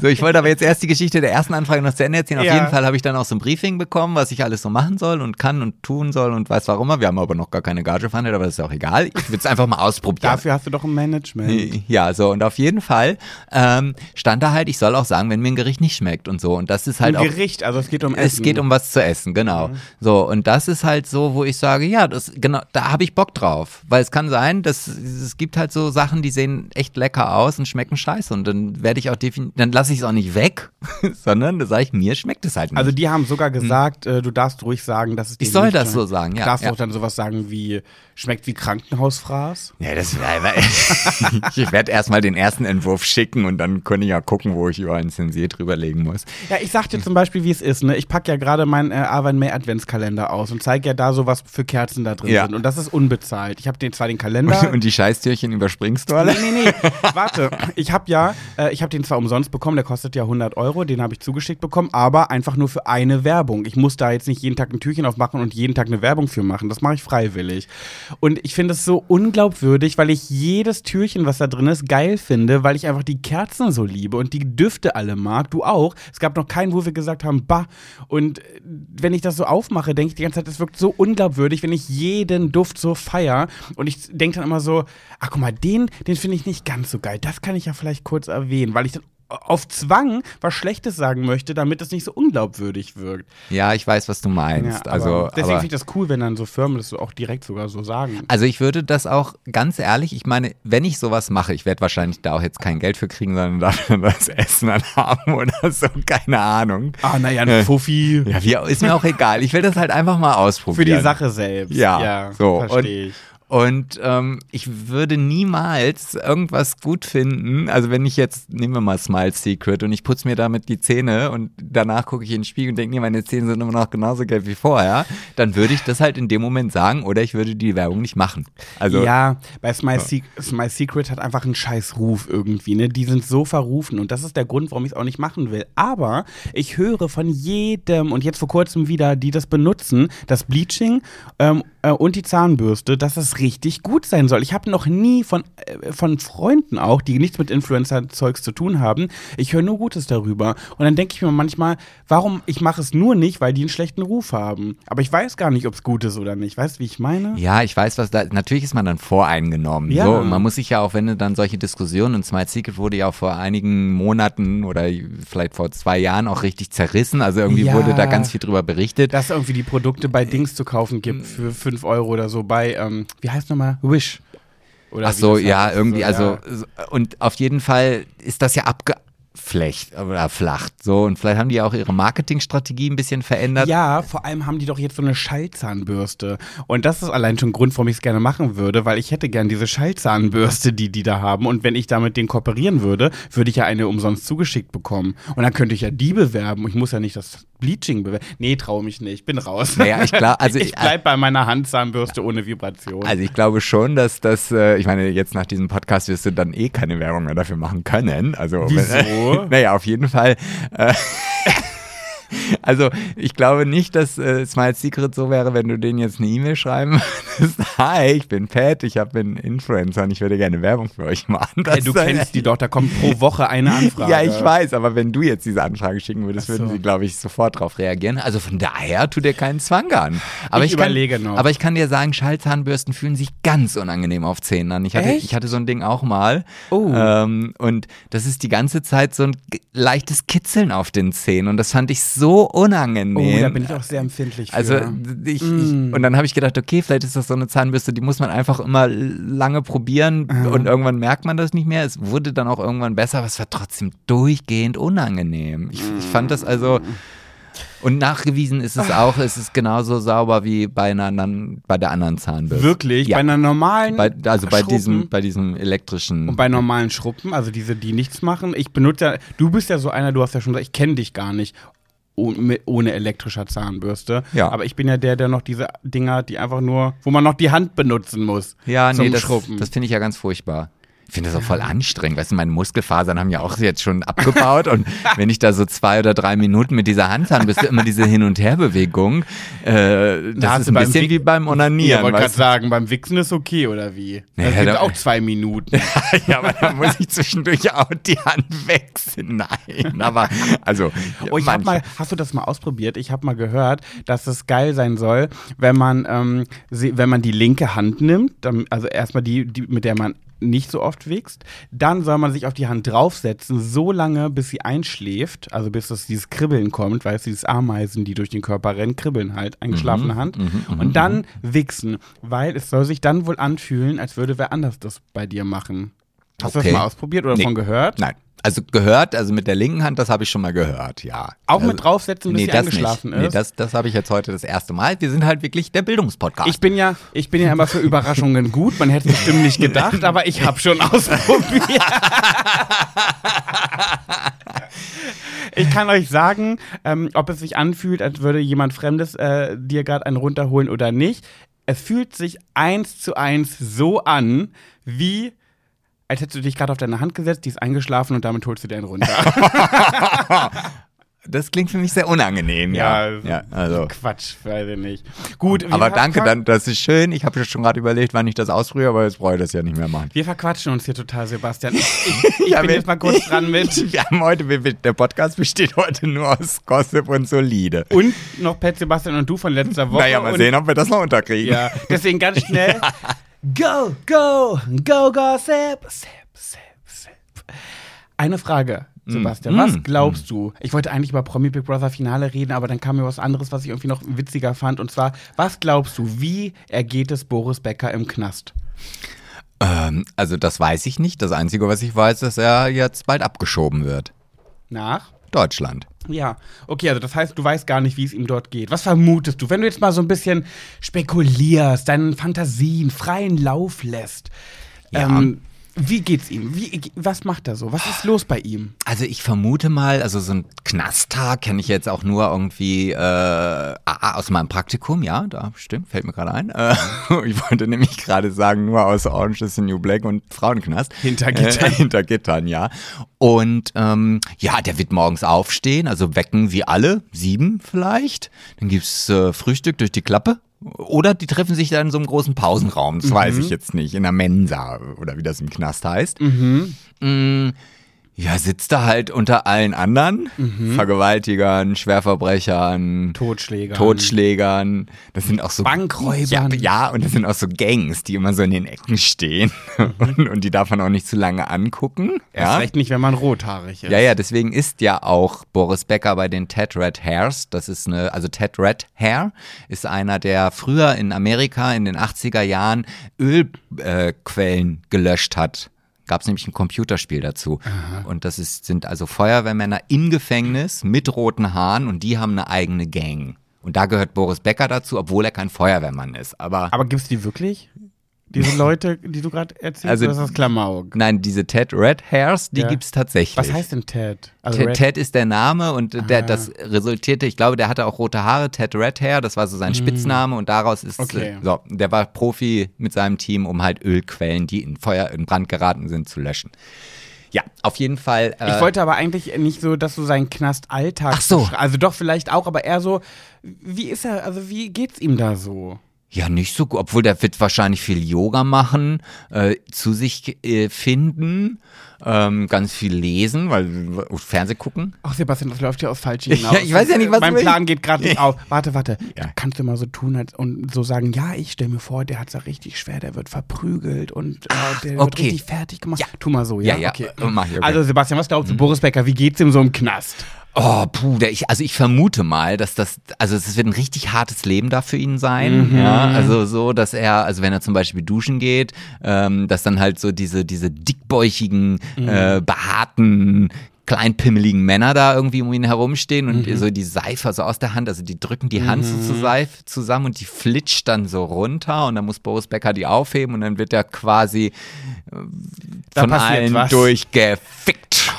So, ich wollte aber jetzt erst die Geschichte der ersten Anfrage noch zu Ende erzählen. Auf Ja. jeden Fall habe ich dann auch so ein Briefing bekommen, was ich alles so machen soll und kann und tun soll und weiß warum. Wir haben aber noch gar keine Gage verhandelt, aber das ist auch egal. Ich will es einfach mal ausprobieren. Dafür hast du doch ein Management. Ja, so und auf jeden Fall ähm, stand da halt, ich soll auch sagen, wenn mir ein Gericht nicht schmeckt und so. Und das ist halt Ein auch. Gericht, also es geht um Essen. Es geht um was zu essen, genau. So, und das ist halt so, wo ich sage, ja, das, genau, da habe ich Bock drauf. Weil es kann sein, dass es gibt halt so Sachen, die sehen echt lecker aus und schmecken scheiße. Und dann werde ich auch definitiv, dann lasse ich es auch nicht weg, sondern da sage ich, mir schmeckt es halt nicht. Also die haben sogar gesagt, äh, du darfst ruhig sagen, dass es dir Ich soll das schmeckt. so sagen, ja, Darfst ja. du auch dann sowas sagen wie, schmeckt wie Krankenhausfraß? ja, das ich werde erstmal den ersten Entwurf schicken und dann können ich ja gucken, wo ich überall ein Zensier drüberlegen muss. Ja, ich sag dir zum Beispiel, wie es ist. Ne? Ich packe ja gerade meinen äh, Avan May Adventskalender aus und zeige ja da so, was für Kerzen da drin Ja. sind. Und das ist unbezahlt. Ich habe den zwar den Kalender. Und die Scheißtürchen überspringst du alle? Nee, nee, nee. Warte. Ich habe ja, äh, ich habe den zwar umsonst bekommen, der kostet ja 100 Euro, den habe ich zugeschickt bekommen, aber einfach nur für eine Werbung. Ich muss da jetzt nicht jeden Tag ein Türchen aufmachen und jeden Tag eine Werbung für machen. Das mache ich freiwillig. Und ich finde es so unglaubwürdig, weil ich jedes Türchen, was da drin ist, geil finde, weil ich einfach die Kerzen so liebe und die Düfte alle mag. Du auch. Es gab noch keinen, wo wir gesagt haben, bah. Und äh, wenn ich das so aufmache, denke ich die ganze Zeit, das wirkt so unglaubwürdig, wenn ich jeden Duft so feier. Und ich denke dann immer so, ach guck mal, den, den finde ich nicht ganz so geil. Das kann ich ja vielleicht kurz erwähnen, weil ich dann auf Zwang was Schlechtes sagen möchte, damit es nicht so unglaubwürdig wirkt. Ja, ich weiß, was du meinst. Ja, also, deswegen finde ich das cool, wenn dann so Firmen das so auch direkt sogar so sagen. also ich würde das auch ganz ehrlich, ich meine, wenn ich sowas mache, ich werde wahrscheinlich da auch jetzt kein Geld für kriegen, sondern dafür das Essen dann haben oder so, keine Ahnung. Ah, naja, Äh, ein Fuffi. Ja, wie, ist mir auch egal. Ich will das halt einfach mal ausprobieren. Für die Sache selbst. Ja, so, verstehe ich. Und ähm, ich würde niemals irgendwas gut finden. Also wenn ich jetzt, nehmen wir mal Smile Secret und ich putze mir damit die Zähne und danach gucke ich in den Spiegel und denke, nee, meine Zähne sind immer noch genauso gelb wie vorher, dann würde ich das halt in dem Moment sagen oder ich würde die Werbung nicht machen. Also ja, bei Smile, Se Smile Secret hat einfach einen scheiß Ruf irgendwie, ne? Die sind so verrufen und das ist der Grund, warum ich es auch nicht machen will. Aber ich höre von jedem und jetzt vor kurzem wieder, die das benutzen, das Bleaching ähm, äh, und die Zahnbürste, dass es richtig gut sein soll. Ich habe noch nie von, äh, von Freunden auch, die nichts mit Influencer-Zeugs zu tun haben, ich höre nur Gutes darüber. Und dann denke ich mir manchmal, warum, ich mache es nur nicht, weil die einen schlechten Ruf haben. Aber ich weiß gar nicht, ob es gut ist oder nicht. Weißt du, wie ich meine? Ja, ich weiß, was da. Natürlich ist man dann voreingenommen. Ja. So, man muss sich ja auch, wenn du dann solche Diskussionen, und Smart Secret wurde ja auch vor einigen Monaten oder vielleicht vor zwei Jahren auch richtig zerrissen. Also irgendwie Ja. wurde da ganz viel drüber berichtet. Dass es irgendwie die Produkte bei Dings zu kaufen gibt für 5 Euro oder so bei, ähm, wie heißt nochmal? Wish. Oder Ach so, das ja, heißt. irgendwie, So, also, ja. und auf jeden Fall ist das ja abgeflecht oder flacht. So, und vielleicht haben die auch ihre Marketingstrategie ein bisschen verändert. Ja, vor allem haben die doch jetzt so eine Schallzahnbürste. Und das ist allein schon ein Grund, warum ich es gerne machen würde, weil ich hätte gern diese Schallzahnbürste, die die da haben. Und wenn ich da mit denen kooperieren würde, würde ich ja eine umsonst zugeschickt bekommen. Und dann könnte ich ja die bewerben. Ich muss ja nicht das Bleaching bewerben. Nee, traue mich nicht. Bin raus. Naja, ich glaub, also ich bleib bei meiner Handzahnbürste ohne Vibration. Also ich glaube schon, dass das, äh, ich meine, jetzt nach diesem Podcast wirst du dann eh keine Werbung mehr dafür machen können. Also Wieso? Naja, auf jeden Fall. Äh, also ich glaube nicht, dass äh, Smile Secret so wäre, wenn du denen jetzt eine E-Mail schreiben würdest. Hi, ich bin Pat, ich habe einen Influencer und ich würde gerne Werbung für euch machen. Das Ey, du kennst die doch, da kommt pro Woche eine Anfrage. Ja, ich weiß, aber wenn du jetzt diese Anfrage schicken würdest, so. würden sie, glaube ich, sofort darauf reagieren. Also von daher tut dir keinen Zwang an. Aber Ich ich, kann, überlege noch. Aber ich kann dir sagen, Schallzahnbürsten fühlen sich ganz unangenehm auf Zähnen an. Ich hatte, Echt? ich hatte so ein Ding auch mal. Oh. Ähm, und das ist die ganze Zeit so ein leichtes Kitzeln auf den Zähnen. Und das fand ich so unangenehm. Oh, da bin ich auch sehr empfindlich für. Also ich, ich und dann habe ich gedacht, okay, vielleicht ist das so eine Zahnbürste, die muss man einfach immer lange probieren und irgendwann merkt man das nicht mehr. Es wurde dann auch irgendwann besser, aber es war trotzdem durchgehend unangenehm. Ich, ich fand das also und nachgewiesen ist es auch, es ist genauso sauber wie bei einer anderen, bei der anderen Zahnbürste. Wirklich? Ja. Bei einer normalen Bei, also bei Schruppen diesem, bei diesem elektrischen. und bei normalen Schruppen, also diese, die nichts machen. Ich benutze ja, du bist ja so einer, du hast ja schon gesagt, ich kenne dich gar nicht ohne elektrischer Zahnbürste. Ja. Aber ich bin ja der, der noch diese Dinger, die einfach nur, wo man noch die Hand benutzen muss. Ja, zum nee, das, das finde ich ja ganz furchtbar. Ich finde das auch voll anstrengend. Weißt du, meine Muskelfasern haben ja auch jetzt schon abgebaut und wenn ich da so zwei oder drei Minuten mit dieser Hand habe, bist du immer diese Hin- und Herbewegung. Äh, das hast ist ein bisschen Wick- wie beim Onanieren. wollte gerade sagen, beim Wichsen ist okay, oder wie? Naja, das gibt da- auch zwei Minuten. ja, aber da muss ich zwischendurch auch die Hand wechseln. Nein, aber also. Oh, ich hab mal, hast du das mal ausprobiert? Ich habe mal gehört, dass es geil sein soll, wenn man, ähm, wenn man die linke Hand nimmt, dann, also erstmal die, die, mit der man nicht so oft wächst, dann soll man sich auf die Hand draufsetzen, so lange, bis sie einschläft, also bis es dieses Kribbeln kommt, weißt du, dieses Ameisen, die durch den Körper rennen, kribbeln halt, eingeschlafene Mhm, Hand. und dann wichsen, weil es soll sich dann wohl anfühlen, als würde wer anders das bei dir machen. Hast du Okay. das mal ausprobiert oder Nee. davon gehört? Nein. Also gehört, also mit der linken Hand, das habe ich schon mal gehört, ja. Auch also, mit draufsetzen, bis sie das eingeschlafen nicht. Nee, ist? das, das habe ich jetzt heute das erste Mal. Wir sind halt wirklich der Bildungspodcast. Ich bin ja, ich bin ja immer für Überraschungen gut. Man hätte es bestimmt nicht gedacht, aber ich habe schon ausprobiert. Ich kann euch sagen, ähm, ob es sich anfühlt, als würde jemand Fremdes äh, dir gerade einen runterholen oder nicht. Es fühlt sich eins zu eins so an, wie als hättest du dich gerade auf deine Hand gesetzt, die ist eingeschlafen und damit holst du dir einen runter. das klingt für mich sehr unangenehm, ja. Ja, Ja, also. Quatsch, weiß ich nicht. Gut, Aber danke, dann, das ist schön. Ich habe schon gerade überlegt, wann ich das ausprobiere, aber jetzt brauche ich das ja nicht mehr machen. Wir verquatschen uns hier total, Sebastian. Ich, ich, Ja, bin wir- jetzt mal kurz dran mit. Wir haben heute, wir- der Podcast besteht heute nur aus Gossip und Solide. Und noch Pat Sebastian und du von letzter Woche. naja, mal sehen, ob wir das noch unterkriegen. Ja, deswegen ganz schnell. Go, go, go, Gossip. Sip, sip, sip. Eine Frage, Sebastian. Mm. Was glaubst du? Ich wollte eigentlich über Promi Big Brother Finale reden, aber dann kam mir was anderes, was ich irgendwie noch witziger fand. Und zwar, was glaubst du, wie ergeht es Boris Becker im Knast? Ähm, also das weiß ich nicht. Das Einzige, was ich weiß, ist, dass er jetzt bald abgeschoben wird. Nach? Deutschland. Ja, okay, also das heißt, du weißt gar nicht, wie es ihm dort geht. Was vermutest du, wenn du jetzt mal so ein bisschen spekulierst, deinen Fantasien freien Lauf lässt? Ja. Ähm, wie geht's ihm? Wie, was macht er so? Was ist los bei ihm? Also ich vermute mal, also so ein Knasttag kenne ich jetzt auch nur irgendwie äh, aus meinem Praktikum, ja, da stimmt, fällt mir gerade ein. Äh, ich wollte nämlich gerade sagen, nur aus Orange is the New Black und Frauenknast. Hinter Gittern. Äh, hinter Gittern, ja. Und ähm, ja, der wird morgens aufstehen, also wecken wie alle, sieben vielleicht. Dann gibt's äh, Frühstück durch die Klappe. Oder die treffen sich da in so einem großen Pausenraum, das weiß ich jetzt nicht, in der Mensa oder wie das im Knast heißt. Mm, ja, sitzt da halt unter allen anderen, Vergewaltigern, Schwerverbrechern, Totschläger. Totschlägern. Das sind auch so Bankräubern. Ja, ja, und das sind auch so Gangs, die immer so in den Ecken stehen und, und die darf man auch nicht zu lange angucken. Ja. recht nicht, wenn man rothaarig ist. Ja, ja, deswegen ist ja auch Boris Becker bei den Ted Red Hairs. Das ist eine, also Ted Red Hair ist einer, der früher in Amerika in den 80er Jahren Ölquellen äh, gelöscht hat. Gab es nämlich ein Computerspiel dazu. Und das ist, sind also Feuerwehrmänner im Gefängnis mit roten Haaren und die haben eine eigene Gang. Und da gehört Boris Becker dazu, obwohl er kein Feuerwehrmann ist. Aber Aber gibt's die wirklich? Diese Leute, die du gerade erzählst, Also- oder ist das Klamauk? nein, diese Ted Red Hairs, die Ja. gibt's tatsächlich. Was heißt denn Ted? Also Ted, Ted ist der Name und der, Ah. das resultierte, ich glaube, der hatte auch rote Haare, Ted Red Hair, das war so sein Spitzname und daraus ist. Okay. so, der war Profi mit seinem Team, um halt Ölquellen, die in Feuer, in Brand geraten sind, zu löschen. Ja, auf jeden Fall. Äh, Ich wollte aber eigentlich nicht so, dass du seinen Knastalltag. Ach so. Also doch vielleicht auch, aber eher so, wie ist er, also wie geht's ihm da so? Ja, nicht so gut, obwohl der wird wahrscheinlich viel Yoga machen, äh, zu sich äh, finden, ähm, ganz viel lesen, weil äh, Fernseh gucken. Ach Sebastian, das läuft ja aufs Falsche hinaus. Ja, ich weiß ja nicht, was Mein du Plan geht gerade nicht auf. Warte, warte. Ja. Kannst du mal so tun als, und so sagen, ja, ich stelle mir vor, der hat's ja richtig schwer, der wird verprügelt und äh, der wird okay. richtig fertig gemacht. Ja. Tu mal so, ja? Ja, ja, Okay. Also Sebastian, was glaubst du, Boris Becker, wie geht's ihm so im Knast? Oh, puh, der, ich, also ich vermute mal, dass das, also es wird ein richtig hartes Leben da für ihn sein. Mhm. Ja, also so, dass er, also wenn er zum Beispiel duschen geht, ähm, dass dann halt so diese, diese dickbäuchigen, Mhm. äh, behaarten, kleinpimmeligen Männer da irgendwie um ihn herumstehen und Mhm. so die Seife so aus der Hand, also die drücken die Hand so zu Seife zusammen und die flitscht dann so runter und dann muss Boris Becker die aufheben und dann wird er quasi äh, Da von allen was. durchgefickt.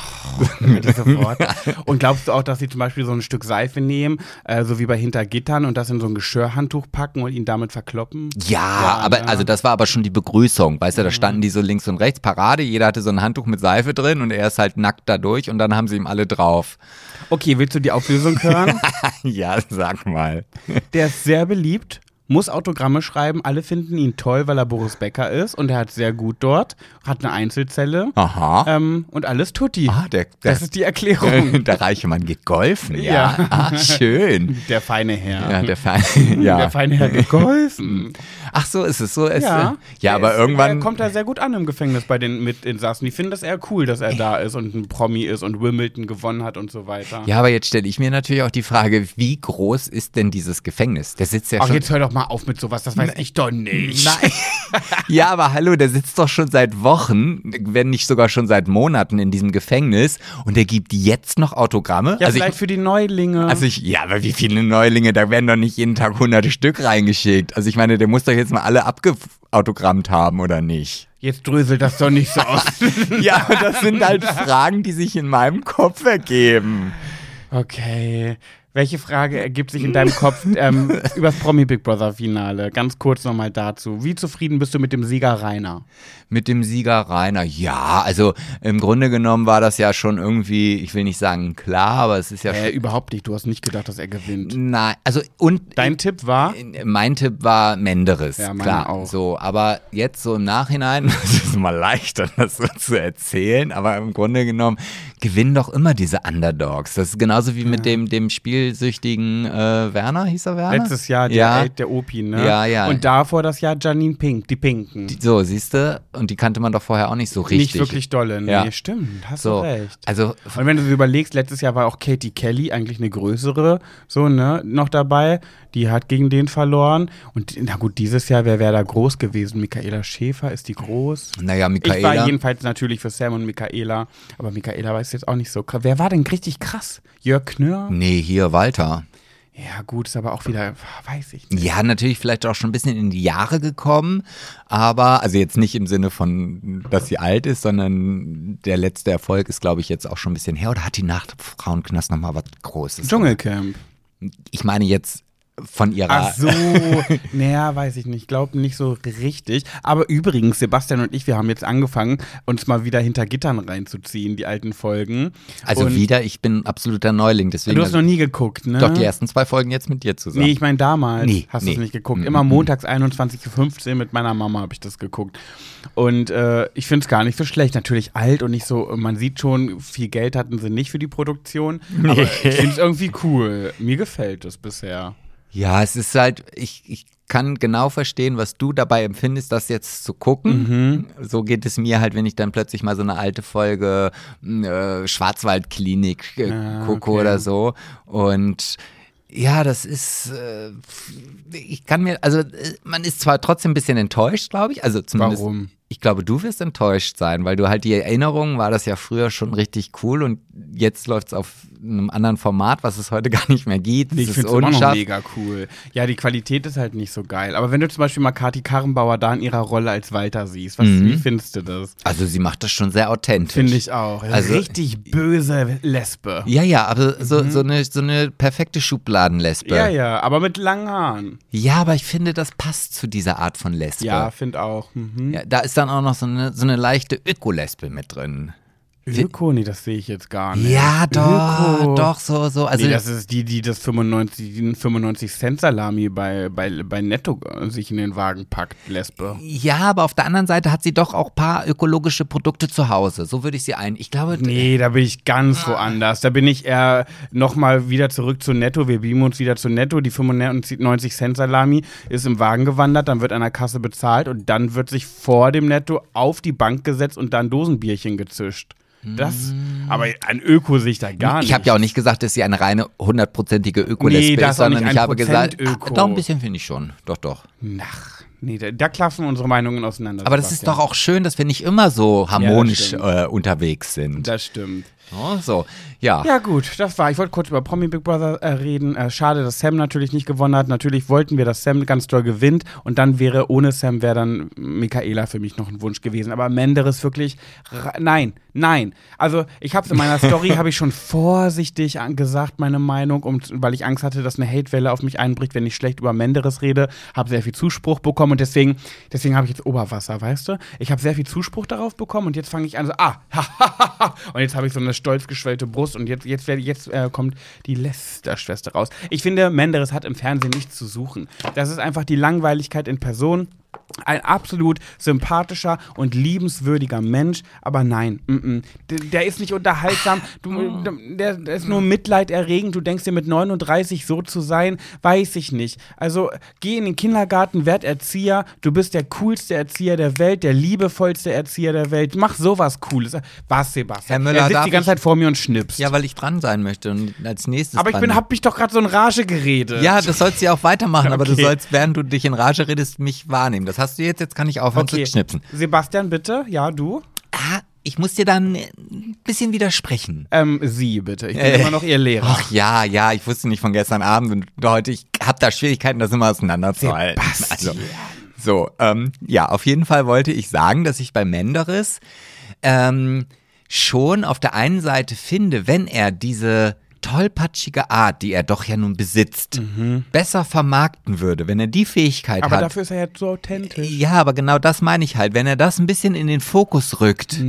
Hätte ich sofort. Und glaubst du auch, dass sie zum Beispiel so ein Stück Seife nehmen, äh, so wie bei Hintergittern und das in so ein Geschirrhandtuch packen und ihn damit verkloppen? Ja, aber ne? also das war aber schon die Begrüßung, weißt du, da standen die so links und rechts, Parade, jeder hatte so ein Handtuch mit Seife drin und er ist halt nackt da durch und dann haben sie ihm alle drauf. Okay, willst du die Auflösung hören? ja, sag mal. Der ist sehr beliebt, muss Autogramme schreiben, alle finden ihn toll, weil er Boris Becker ist und er hat sehr gut dort, hat eine Einzelzelle Aha. ähm, und alles tutti. Ah, der, der, das ist die Erklärung. der reiche Mann geht golfen, ja. Ja. Ah, schön. Der feine Herr. Ja, der Fein, ja. Der feine Herr geht golfen. Ach so, ist es so? Ist, Ja, ja aber ist, irgendwann. Der kommt da sehr gut an im Gefängnis bei den Mitinsassen. Die finden das eher cool, dass er da ist und ein Promi ist und Wimbledon gewonnen hat und so weiter. ja, aber jetzt stelle ich mir natürlich auch die Frage, wie groß ist denn dieses Gefängnis? Der sitzt ja Ach, schon. jetzt hör doch mal auf mit sowas, das weiß ich doch nicht. Nein. ja, aber hallo, der sitzt doch schon seit Wochen, wenn nicht sogar schon seit Monaten in diesem Gefängnis und der gibt jetzt noch Autogramme. Ja, also vielleicht ich, für die Neulinge. also ich, ja, aber wie viele Neulinge, da werden doch nicht jeden Tag hunderte Stück reingeschickt. Also ich meine, der muss doch jetzt mal alle abgeautogrammt haben, oder nicht? jetzt dröselt das doch nicht so aus. Ja, das sind halt Fragen, die sich in meinem Kopf ergeben. Okay. Welche Frage ergibt sich in deinem Kopf ähm, über das Promi Big Brother Finale? Ganz kurz nochmal dazu. Wie zufrieden bist du mit dem Sieger Rainer? Mit dem Sieger Rainer, ja, also im Grunde genommen war das ja schon irgendwie, ich will nicht sagen klar, aber es ist ja Äh, schon. überhaupt nicht. Du hast nicht gedacht, dass er gewinnt. Nein, also und Dein Tipp war? Mein Tipp war Menderes, Ja, meiner klar. auch. So, aber jetzt so im Nachhinein, es ist mal leichter, das so zu erzählen, aber im Grunde genommen gewinnen doch immer diese Underdogs. Das ist genauso wie mit dem, dem spielsüchtigen äh, Werner, hieß er Werner? Letztes Jahr der, ja. Der Opi, ne? Ja, ja. Und davor das Jahr Janine Pink, die Pinken. So, siehst du? Und die kannte man doch vorher auch nicht so richtig. Nicht wirklich dolle, nee, Ja. stimmt, hast so. du recht. Also Und wenn du so überlegst, letztes Jahr war auch Katie Kelly eigentlich eine größere, so, ne, noch dabei. Die hat gegen den verloren. Und na gut, dieses Jahr, wer wäre da groß gewesen? Michaela Schäfer, ist die groß? naja, Ich war Michaela. jedenfalls natürlich für Sam und Michaela, aber Michaela weiß jetzt auch nicht so krass. Wer war denn richtig krass? Jörg Knör? Nee, hier Walter. Ja, gut, ist aber auch wieder, weiß ich nicht. Ja, natürlich vielleicht auch schon ein bisschen in die Jahre gekommen, aber also jetzt nicht im Sinne von, dass sie alt ist, sondern der letzte Erfolg ist, glaube ich, jetzt auch schon ein bisschen her. Oder hat die nach Frauenknast nochmal was Großes? Dschungelcamp. Ich meine jetzt von ihrer. Ach so, naja, weiß ich nicht. Ich glaube nicht so richtig. Aber übrigens, Sebastian und ich, wir haben jetzt angefangen, uns mal wieder hinter Gittern reinzuziehen, die alten Folgen. Also und wieder, ich bin absoluter Neuling, deswegen. Du hast noch nie geguckt, ne? doch die ersten zwei Folgen jetzt mit dir zusammen. Nee, ich meine damals Nee, hast du nee. es nicht geguckt. Mm, Immer mm, montags 21.15 Uhr mit meiner Mama habe ich das geguckt. Und äh, ich finde es gar nicht so schlecht. Natürlich alt und nicht so, man sieht schon, viel Geld hatten sie nicht für die Produktion. Aber ich finde es irgendwie cool. Mir gefällt es bisher. Ja, es ist halt, ich, ich kann genau verstehen, was du dabei empfindest, das jetzt zu gucken. Mhm. So geht es mir halt, wenn ich dann plötzlich mal so eine alte Folge äh, Schwarzwaldklinik äh, Ah, gucke okay. oder so. Und ja, das ist, äh, ich kann mir, also äh, man ist zwar trotzdem ein bisschen enttäuscht, glaube ich. Also zumindest. Warum? Ich glaube, du wirst enttäuscht sein, weil du halt die Erinnerung war das ja früher schon richtig cool und jetzt läuft es auf einem anderen Format, was es heute gar nicht mehr gibt. Ich ist finde es immer noch mega cool. Ja, die Qualität ist halt nicht so geil. Aber wenn du zum Beispiel mal Kati Karrenbauer da in ihrer Rolle als Walter siehst, was, Mhm. wie findest du das? Also sie macht das schon sehr authentisch. Finde ich auch. Also- Richtig böse Lesbe. Ja, ja, aber so, so, eine, so eine perfekte Schubladenlesbe. Mhm. Ja, ja, aber mit langen Haaren. Ja, aber ich finde, das passt zu dieser Art von Lesbe. Ja, finde auch. Mhm. Ja, da ist dann auch noch so eine, so eine leichte Öko-Lesbe mit drin. Öko, nee, das sehe ich jetzt gar nicht. Ja, doch, Öko. doch, so, so. Also, nee, das ist die, die das 95, die 95 Cent Salami bei, bei, bei Netto äh, sich in den Wagen packt, Lesbe. ja, aber auf der anderen Seite hat sie doch auch ein paar ökologische Produkte zu Hause. So würde ich sie ein. Ich glaube, Nee, da bin ich ganz woanders. Da bin ich eher nochmal wieder zurück zu Netto. Wir beamen uns wieder zu Netto. Die 95 Cent Salami ist im Wagen gewandert, dann wird an der Kasse bezahlt und dann wird sich vor dem Netto auf die Bank gesetzt und dann Dosenbierchen gezischt. Das, aber an Öko sehe ich da gar nicht. ich habe ja auch nicht gesagt, dass sie eine reine hundertprozentige Ökolesbe Nee, ist, sondern ich habe Prozent gesagt, Öko. ah, doch ein bisschen finde ich schon. Doch, doch. Ach, nee, da, da klaffen unsere Meinungen auseinander. Aber das ist doch auch schön, dass wir nicht immer so harmonisch stimmt. äh, unterwegs sind. Das stimmt. Oh, so, ja. Ja, gut, das war. Ich wollte kurz über Promi Big Brother äh, reden. Äh, schade, dass Sam natürlich nicht gewonnen hat. Natürlich wollten wir, dass Sam ganz doll gewinnt. Und dann wäre, ohne Sam, wäre dann Michaela für mich noch ein Wunsch gewesen. Aber Menderes wirklich. Nein, nein. Also, ich habe es in meiner Story, habe ich schon vorsichtig gesagt, meine Meinung, um, weil ich Angst hatte, dass eine Hatewelle auf mich einbricht, wenn ich schlecht über Menderes rede. Habe sehr viel Zuspruch bekommen und deswegen, deswegen habe ich jetzt Oberwasser, weißt du? Ich habe sehr viel Zuspruch darauf bekommen und jetzt fange ich an so, ah, und jetzt habe ich so eine stolz geschwellte Brust und jetzt, jetzt, jetzt äh, kommt die Lester-Schwester raus. Ich finde, Menderes hat im Fernsehen nichts zu suchen. Das ist einfach die Langweiligkeit in Person. Ein absolut sympathischer und liebenswürdiger Mensch, aber nein, mm -mm. Der, der ist nicht unterhaltsam, du, der, der ist nur mitleiderregend. Du denkst dir mit 39 so zu sein, weiß ich nicht. Also geh in den Kindergarten, werd Erzieher, du bist der coolste Erzieher der Welt, der liebevollste Erzieher der Welt. Mach sowas Cooles. Was, Sebastian? Herr Müller, er sitzt die ganze ich- Zeit vor mir und schnipst. Ja, weil ich dran sein möchte und als nächstes aber ich bin, hab mich doch gerade so in Rage geredet. Ja, das sollst du ja auch weitermachen, aber du Okay. sollst, während du dich in Rage redest, mich wahrnehmen. Das hast du jetzt, jetzt kann ich aufhören okay. zu schnipsen. Sebastian, bitte. Ja, du. Ah, ich muss dir dann ein bisschen widersprechen. Ähm, Sie, bitte. Ich bin Äh. immer noch Ihr Lehrer. Ach ja, ja, ich wusste nicht von gestern Abend und heute, ich habe da Schwierigkeiten, das immer auseinanderzuhalten. Sebastian. Also, so, ähm, ja, auf jeden Fall wollte ich sagen, dass ich bei Menderes ähm, schon auf der einen Seite finde, wenn er diese tollpatschige Art, die er doch ja nun besitzt, besser vermarkten würde, wenn er die Fähigkeit Aber hat. dafür ist er jetzt so authentisch. Ja, aber genau das meine ich halt. Wenn er das ein bisschen in den Fokus rückt,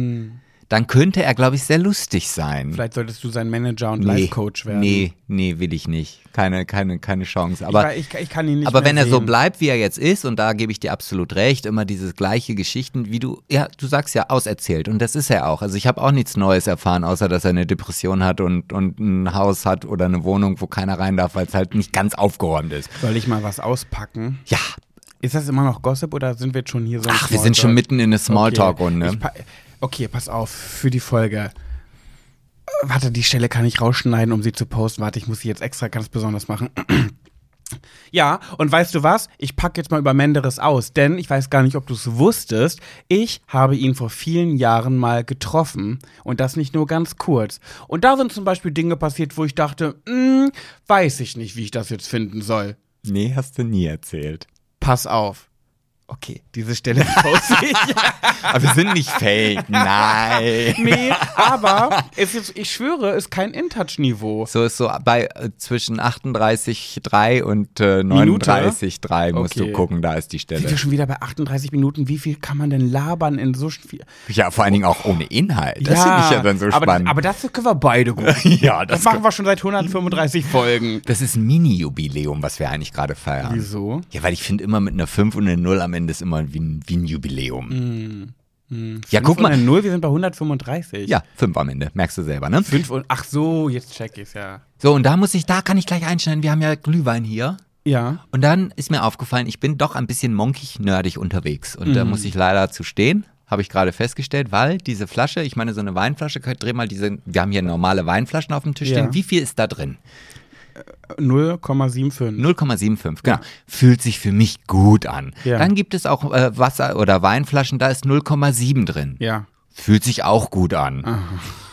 dann könnte er, glaube ich, sehr lustig sein. Vielleicht solltest du sein Manager und nee, Life-Coach werden. Nee, nee, will ich nicht. Keine, keine, keine Chance. ich, Aber, war- ich, ich kann ihn nicht aber wenn er so sehen. bleibt, wie er jetzt ist, und da gebe ich dir absolut recht, immer diese gleiche Geschichten, wie du, ja, du sagst ja, auserzählt. Und das ist er auch. Also ich habe auch nichts Neues erfahren, außer dass er eine Depression hat und, und ein Haus hat oder eine Wohnung, wo keiner rein darf, weil es halt nicht ganz aufgeräumt ist. Soll ich mal was auspacken? Ja, Ist das immer noch Gossip oder sind wir jetzt schon hier so Ach, wir sind schon mitten in der Smalltalk-Runde. Ich pa- Okay, pass auf, für die Folge. Äh, Warte, die Stelle kann ich rausschneiden, um sie zu posten. Warte, ich muss sie jetzt extra ganz besonders machen. Ja, und weißt du was? Ich packe jetzt mal über Menderes aus, denn ich weiß gar nicht, ob du es wusstest. Ich habe ihn vor vielen Jahren mal getroffen und das nicht nur ganz kurz. Und da sind zum Beispiel Dinge passiert, wo ich dachte, hm, weiß ich nicht, wie ich das jetzt finden soll. Nee, hast du nie erzählt. Pass auf. Okay, diese Stelle poste ich. Aber wir sind nicht fake. Nein. Nee, aber es ist, ich schwöre, ist kein InTouch-Niveau. So ist so bei äh, zwischen 38,3 und äh, 39,3 musst Okay. du gucken, da ist die Sind wir Stelle. schon wieder bei 38 Minuten? Wie viel kann man denn labern in so viel? Ja, vor allen Dingen auch ohne Inhalt. Das finde ich ja dann so aber, spannend. Aber das können wir beide gut. ja, Das machen wir schon seit 135 Folgen. Das ist ein Mini-Jubiläum, was wir eigentlich gerade feiern. Wieso? Ja, weil ich finde immer mit einer 5 und einer 0 am Ende ist immer wie ein, wie ein Jubiläum. Mhm. Ja, guck mal. Null, wir sind bei 135. Ja, 5 am Ende, merkst du selber, ne? Fünf und, ach so, jetzt check ich's, ja. So, und da muss ich, da kann ich gleich einschneiden, wir haben ja Glühwein hier. Ja. Und dann ist mir aufgefallen, ich bin doch ein bisschen monkig-nerdig unterwegs. Und da muss ich leider zu stehen, habe ich gerade festgestellt, weil diese Flasche, ich meine, so eine Weinflasche, dreh mal diese, wir haben hier normale Weinflaschen auf dem Tisch Ja. stehen. Wie viel ist da drin? 0,75. 0,75, genau. Fühlt sich für mich gut an. Ja. Dann gibt es auch äh, Wasser- oder Weinflaschen, da ist 0,7 drin. Ja. Fühlt sich auch gut an.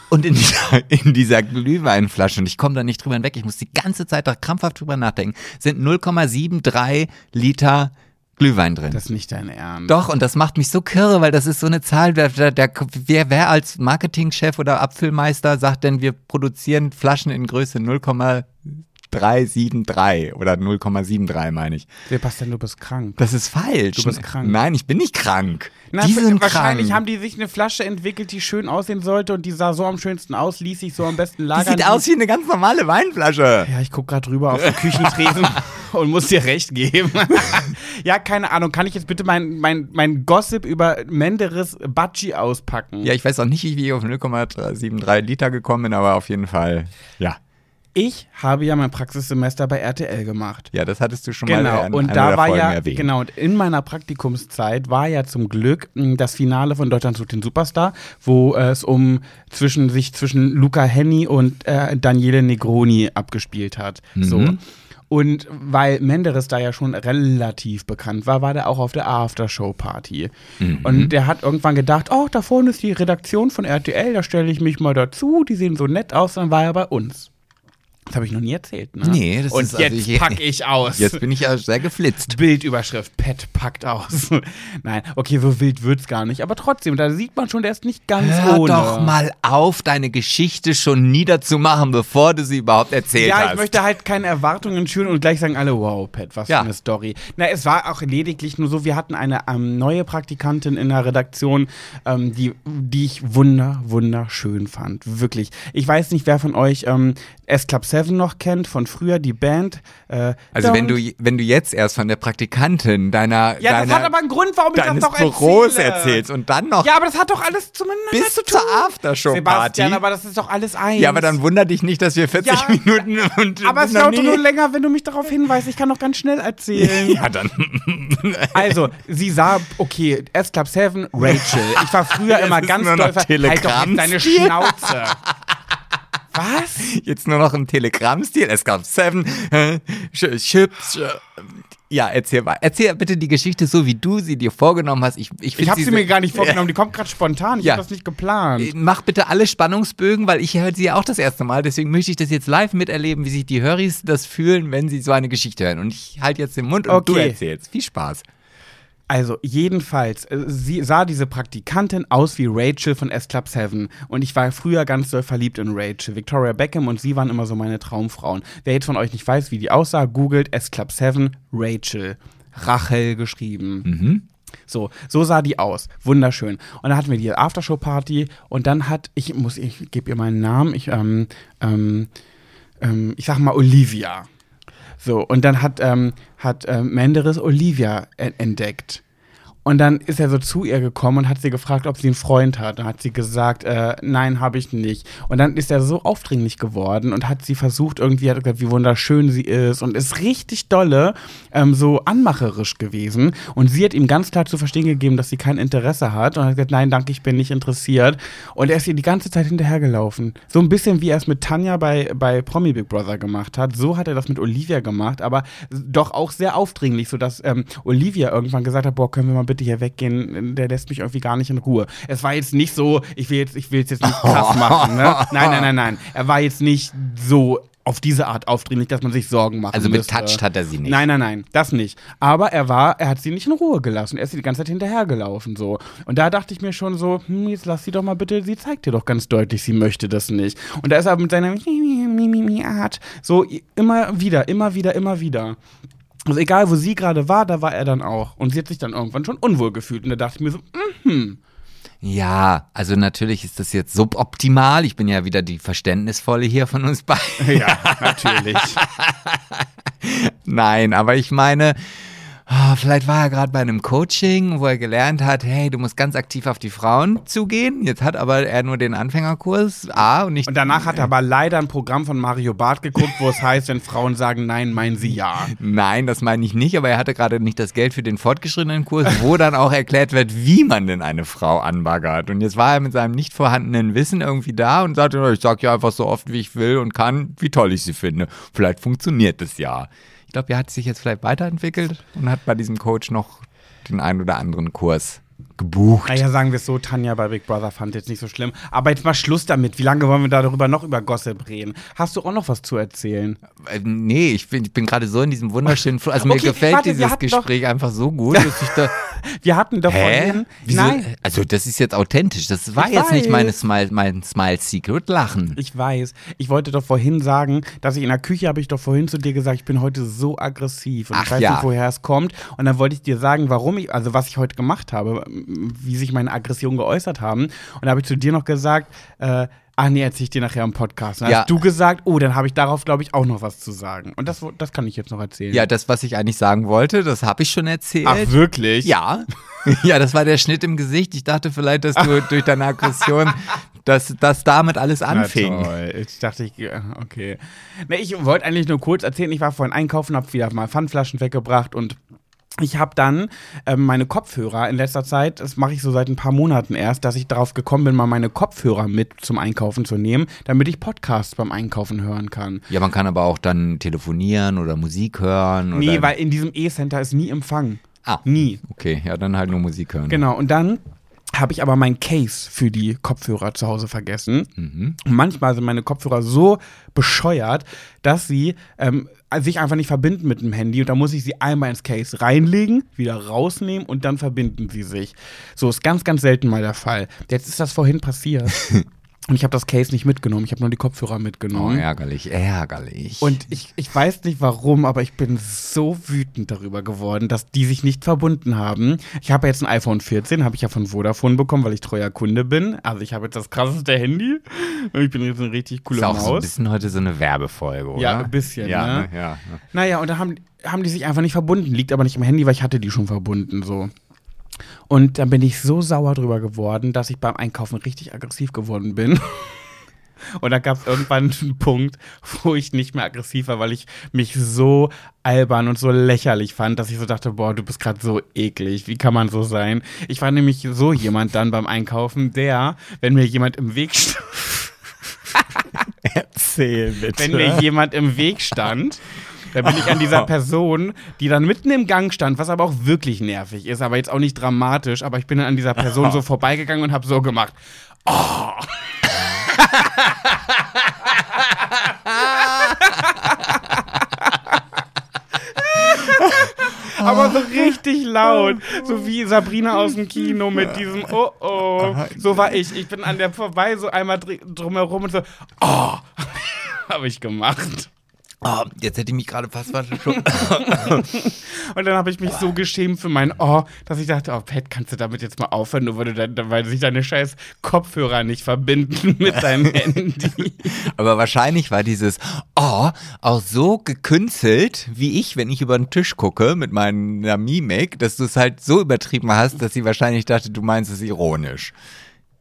Und in dieser, in dieser Glühweinflasche, und ich komme da nicht drüber hinweg, ich muss die ganze Zeit da krampfhaft drüber nachdenken, sind 0,73 Liter Glühwein drin. Das ist nicht dein Ernst. Doch, und das macht mich so kirre, weil das ist so eine Zahl, der, der, wer, wer als Marketingchef oder Apfelmeister sagt denn, wir produzieren Flaschen in Größe 0,373 oder 0,73 meine ich. Sebastian, du bist krank. Das ist falsch. Du bist krank. Nein, ich bin nicht krank. Na, die sind wahrscheinlich krank. haben die sich eine Flasche entwickelt, die schön aussehen sollte und die sah so am schönsten aus, ließ sich so am besten die lagern. sieht aus wie eine ganz normale Weinflasche. Ja, ich guck gerade rüber auf den Küchentresen und muss dir recht geben. ja, keine Ahnung. Kann ich jetzt bitte mein, mein, mein Gossip über Menderes Batschi auspacken? Ja, ich weiß auch nicht, wie ich auf 0,73 Liter gekommen bin, aber auf jeden Fall, ja. Ich habe ja mein Praxissemester bei RTL gemacht. Ja, das hattest du schon mal Genau, in und da war Folgen ja, erwähnt. genau, und in meiner Praktikumszeit war ja zum Glück mh, das Finale von Deutschland sucht den Superstar, wo es um zwischen sich zwischen Luca Henny und äh, Daniele Negroni abgespielt hat. So. Mhm. Und weil Menderes da ja schon relativ bekannt war, war der auch auf der Aftershow-Party. Mhm. Und der hat irgendwann gedacht, oh, da vorne ist die Redaktion von RTL, da stelle ich mich mal dazu, die sehen so nett aus, dann war er bei uns. Das habe ich noch nie erzählt, ne? Nee, das Und ist also jetzt also, pack ich aus. Jetzt bin ich ja sehr geflitzt. Bildüberschrift, Pet packt aus. Nein, okay, so wild wird's gar nicht. Aber trotzdem, da sieht man schon, der ist nicht ganz Hör ohne. doch mal auf, deine Geschichte schon niederzumachen, bevor du sie überhaupt erzählt hast. Ja, ich hast. möchte halt keine Erwartungen schüren und gleich sagen alle, wow, Pet, was ja. für eine Story. Na, es war auch lediglich nur so, wir hatten eine ähm, neue Praktikantin in der Redaktion, ähm, die, die ich wunder, wunderschön fand. Wirklich. Ich weiß nicht, wer von euch ähm, S-Club 7 Seven noch kennt, von früher die Band. Äh, also wenn du, wenn du jetzt erst von der Praktikantin deiner Ja, deiner, das hat aber einen Grund, warum ich das noch Büros erzähle. erzählst und dann noch Ja, aber das hat doch alles zumindest bis zu zur Aftershow-Party. Sebastian, aber das ist doch alles eins. Ja, aber dann wundert dich nicht, dass wir 40 Ja, Minuten und Aber es dauert nur länger, wenn du mich darauf hinweist. Ich kann noch ganz schnell erzählen. Ja, dann Also, sie sah, okay, S Club 7, Rachel. Ich war früher immer ganz nur noch doll ver- Halt doch deine Schnauze. Was? Jetzt nur noch im Telegramm-Stil. Es gab Seven, äh, Chips. äh, Ja, erzähl mal. Erzähl bitte die Geschichte so, wie du sie dir vorgenommen hast. Ich, ich, Ich habe sie so- mir gar nicht vorgenommen. Die kommt gerade spontan. Ich Ja. habe das nicht geplant. Mach bitte alle Spannungsbögen, weil ich höre sie ja auch das erste Mal. Deswegen möchte ich das jetzt live miterleben, wie sich die Höris das fühlen, wenn sie so eine Geschichte hören. Und ich halte jetzt den Mund und du Okay. erzählst. Viel Spaß. Also, jedenfalls, äh, sie sah diese Praktikantin aus wie Rachel von S Club 7. Und ich war früher ganz doll verliebt in Rachel. Victoria Beckham und sie waren immer so meine Traumfrauen. Wer jetzt von euch nicht weiß, wie die aussah, googelt S Club 7 Rachel. Rachel geschrieben. So, so sah die aus. Wunderschön. Und dann hatten wir die Aftershow-Party und dann hat, ich muss, ich gebe ihr meinen Namen, ich, ähm, ähm, ähm, ich sag mal Olivia. So, und dann hat, ähm, hat ähm, Menderes Olivia entdeckt. Und dann ist er so zu ihr gekommen und hat sie gefragt, ob sie einen Freund hat. Dann hat sie gesagt, äh, nein, habe ich nicht. Und dann ist er so aufdringlich geworden und hat sie versucht, irgendwie, hat gesagt, wie wunderschön sie ist und ist richtig dolle, ähm, so anmacherisch gewesen. Und sie hat ihm ganz klar zu verstehen gegeben, dass sie kein Interesse hat und hat gesagt, nein, danke, ich bin nicht interessiert. Und er ist ihr die ganze Zeit hinterhergelaufen. So ein bisschen wie er es mit Tanja bei, bei Promi Big Brother gemacht hat. So hat er das mit Olivia gemacht, aber doch auch sehr aufdringlich, sodass ähm, Olivia irgendwann gesagt hat, boah, können wir mal bitte hier weggehen, der lässt mich irgendwie gar nicht in Ruhe. Es war jetzt nicht so, ich will jetzt, ich will jetzt nicht krass machen, ne? Nein, nein, nein, nein. Er war jetzt nicht so auf diese Art aufdringlich, dass man sich Sorgen macht. Also betouched hat er sie nicht. Nein, nein, nein, das nicht. Aber er war, er hat sie nicht in Ruhe gelassen. Er ist sie die ganze Zeit hinterhergelaufen so. Und da dachte ich mir schon so, hm, jetzt lass sie doch mal bitte, sie zeigt dir doch ganz deutlich, sie möchte das nicht. Und da ist er mit seiner Art so immer wieder, immer wieder, immer wieder. Also egal, wo sie gerade war, da war er dann auch. Und sie hat sich dann irgendwann schon unwohl gefühlt. Und da dachte ich mir so, mhm. Ja, also natürlich ist das jetzt suboptimal. Ich bin ja wieder die Verständnisvolle hier von uns beiden. Ja, natürlich. Nein, aber ich meine, oh, vielleicht war er gerade bei einem Coaching, wo er gelernt hat, hey, du musst ganz aktiv auf die Frauen zugehen. Jetzt hat aber er nur den Anfängerkurs A und nicht. Und danach hat er aber leider ein Programm von Mario Barth geguckt, wo es heißt, wenn Frauen sagen Nein, meinen sie Ja. Nein, das meine ich nicht, aber er hatte gerade nicht das Geld für den fortgeschrittenen Kurs, wo dann auch erklärt wird, wie man denn eine Frau anbaggert. Und jetzt war er mit seinem nicht vorhandenen Wissen irgendwie da und sagte, ich sag ja einfach so oft, wie ich will und kann, wie toll ich sie finde. Vielleicht funktioniert es ja. Ich glaube, er hat sich jetzt vielleicht weiterentwickelt und hat bei diesem Coach noch den einen oder anderen Kurs gebucht. Naja, sagen wir es so, Tanja bei Big Brother fand jetzt nicht so schlimm. Aber jetzt mal Schluss damit. Wie lange wollen wir darüber noch über Gossip reden? Hast du auch noch was zu erzählen? Äh, nee, ich bin, ich bin gerade so in diesem wunderschönen Also mir Okay, gefällt warte, dieses Gespräch einfach so gut, dass ich da. Wir hatten doch Hä? vorhin. Wieso? Nein, Also das ist jetzt authentisch. Das war Ich jetzt nicht weiß. meine Smile, mein Smile Secret Lachen. ich weiß. Ich wollte doch vorhin sagen, dass ich in der Küche habe ich doch vorhin zu dir gesagt, ich bin heute so aggressiv. Und Ach ich weiß ja. nicht, woher es kommt. Und dann wollte ich dir sagen, warum ich, also was ich heute gemacht habe, wie sich meine Aggression geäußert haben. Und da habe ich zu dir noch gesagt, äh, Ach nee, erzähl ich dir nachher im Podcast. Dann Ja. hast du gesagt, oh, dann habe ich darauf, glaube ich, auch noch was zu sagen. Und das, das kann ich jetzt noch erzählen. Ja, das, was ich eigentlich sagen wollte, das habe ich schon erzählt. Ach, wirklich? Ja. ja, das war der Schnitt im Gesicht. Ich dachte vielleicht, dass du durch deine Aggression, dass das damit alles anfing. Ich dachte, ich, okay. Ne, ich wollte eigentlich nur kurz erzählen, ich war vorhin einkaufen, habe wieder mal Pfandflaschen weggebracht und ich habe dann ähm, meine Kopfhörer in letzter Zeit, das mache ich so seit ein paar Monaten erst, dass ich darauf gekommen bin, mal meine Kopfhörer mit zum Einkaufen zu nehmen, damit ich Podcasts beim Einkaufen hören kann. Ja, man kann aber auch dann telefonieren oder Musik hören. Nee, oder weil in diesem E-Center ist nie Empfang. Ah. Nie. Okay, ja, dann halt nur Musik hören. Genau, und dann habe ich aber mein Case für die Kopfhörer zu Hause vergessen. Und manchmal sind meine Kopfhörer so bescheuert, dass sie ähm, sich einfach nicht verbinden mit dem Handy. Und da muss ich sie einmal ins Case reinlegen, wieder rausnehmen und dann verbinden sie sich. So ist ganz, ganz selten mal der Fall. Jetzt ist das vorhin passiert. und ich habe das Case nicht mitgenommen. Ich habe nur die Kopfhörer Oh, mitgenommen. ärgerlich, ärgerlich. Und ich, ich weiß nicht warum, aber ich bin so wütend darüber geworden, dass die sich nicht verbunden haben. Ich habe jetzt ein iPhone 14, habe ich ja von Vodafone bekommen, weil ich treuer Kunde bin. Also ich habe jetzt das krasseste Handy. Und ich bin jetzt eine richtig coole ist auch so ein Maus. bisschen heute so eine Werbefolge, oder? Ja, ein bisschen, Ja, ne? ja. ne. Naja, und da haben, haben die sich einfach nicht verbunden. Liegt aber nicht im Handy, weil ich hatte die schon verbunden, so. Und dann bin ich so sauer drüber geworden, dass ich beim Einkaufen richtig aggressiv geworden bin. Und da gab es irgendwann einen Punkt, wo ich nicht mehr aggressiv war, weil ich mich so albern und so lächerlich fand, dass ich so dachte, boah, du bist gerade so eklig. Wie kann man so sein? Ich war nämlich so jemand dann beim Einkaufen, der, wenn mir jemand im Weg stand, Erzähl bitte. wenn mir jemand im Weg stand, da bin ich an dieser Person, die dann mitten im Gang stand, was aber auch wirklich nervig ist, aber jetzt auch nicht dramatisch, aber ich bin dann an dieser Person so vorbeigegangen und habe so gemacht. Oh. aber so richtig laut, so wie Sabrina aus dem Kino mit diesem Oh oh. So war ich. Ich bin an der vorbei so einmal dr- drumherum und so Oh. habe ich gemacht. Oh, jetzt hätte ich mich gerade fast verschluckt. Und dann habe ich mich so geschämt für mein Oh, dass ich dachte, oh Pat, kannst du damit jetzt mal aufhören, nur weil, du dann, weil sich deine scheiß Kopfhörer nicht verbinden mit deinem Handy. Aber wahrscheinlich war dieses Oh, auch so gekünstelt wie ich, wenn ich über den Tisch gucke mit meiner Mimik, dass du es halt so übertrieben hast, dass sie wahrscheinlich dachte, du meinst es ironisch.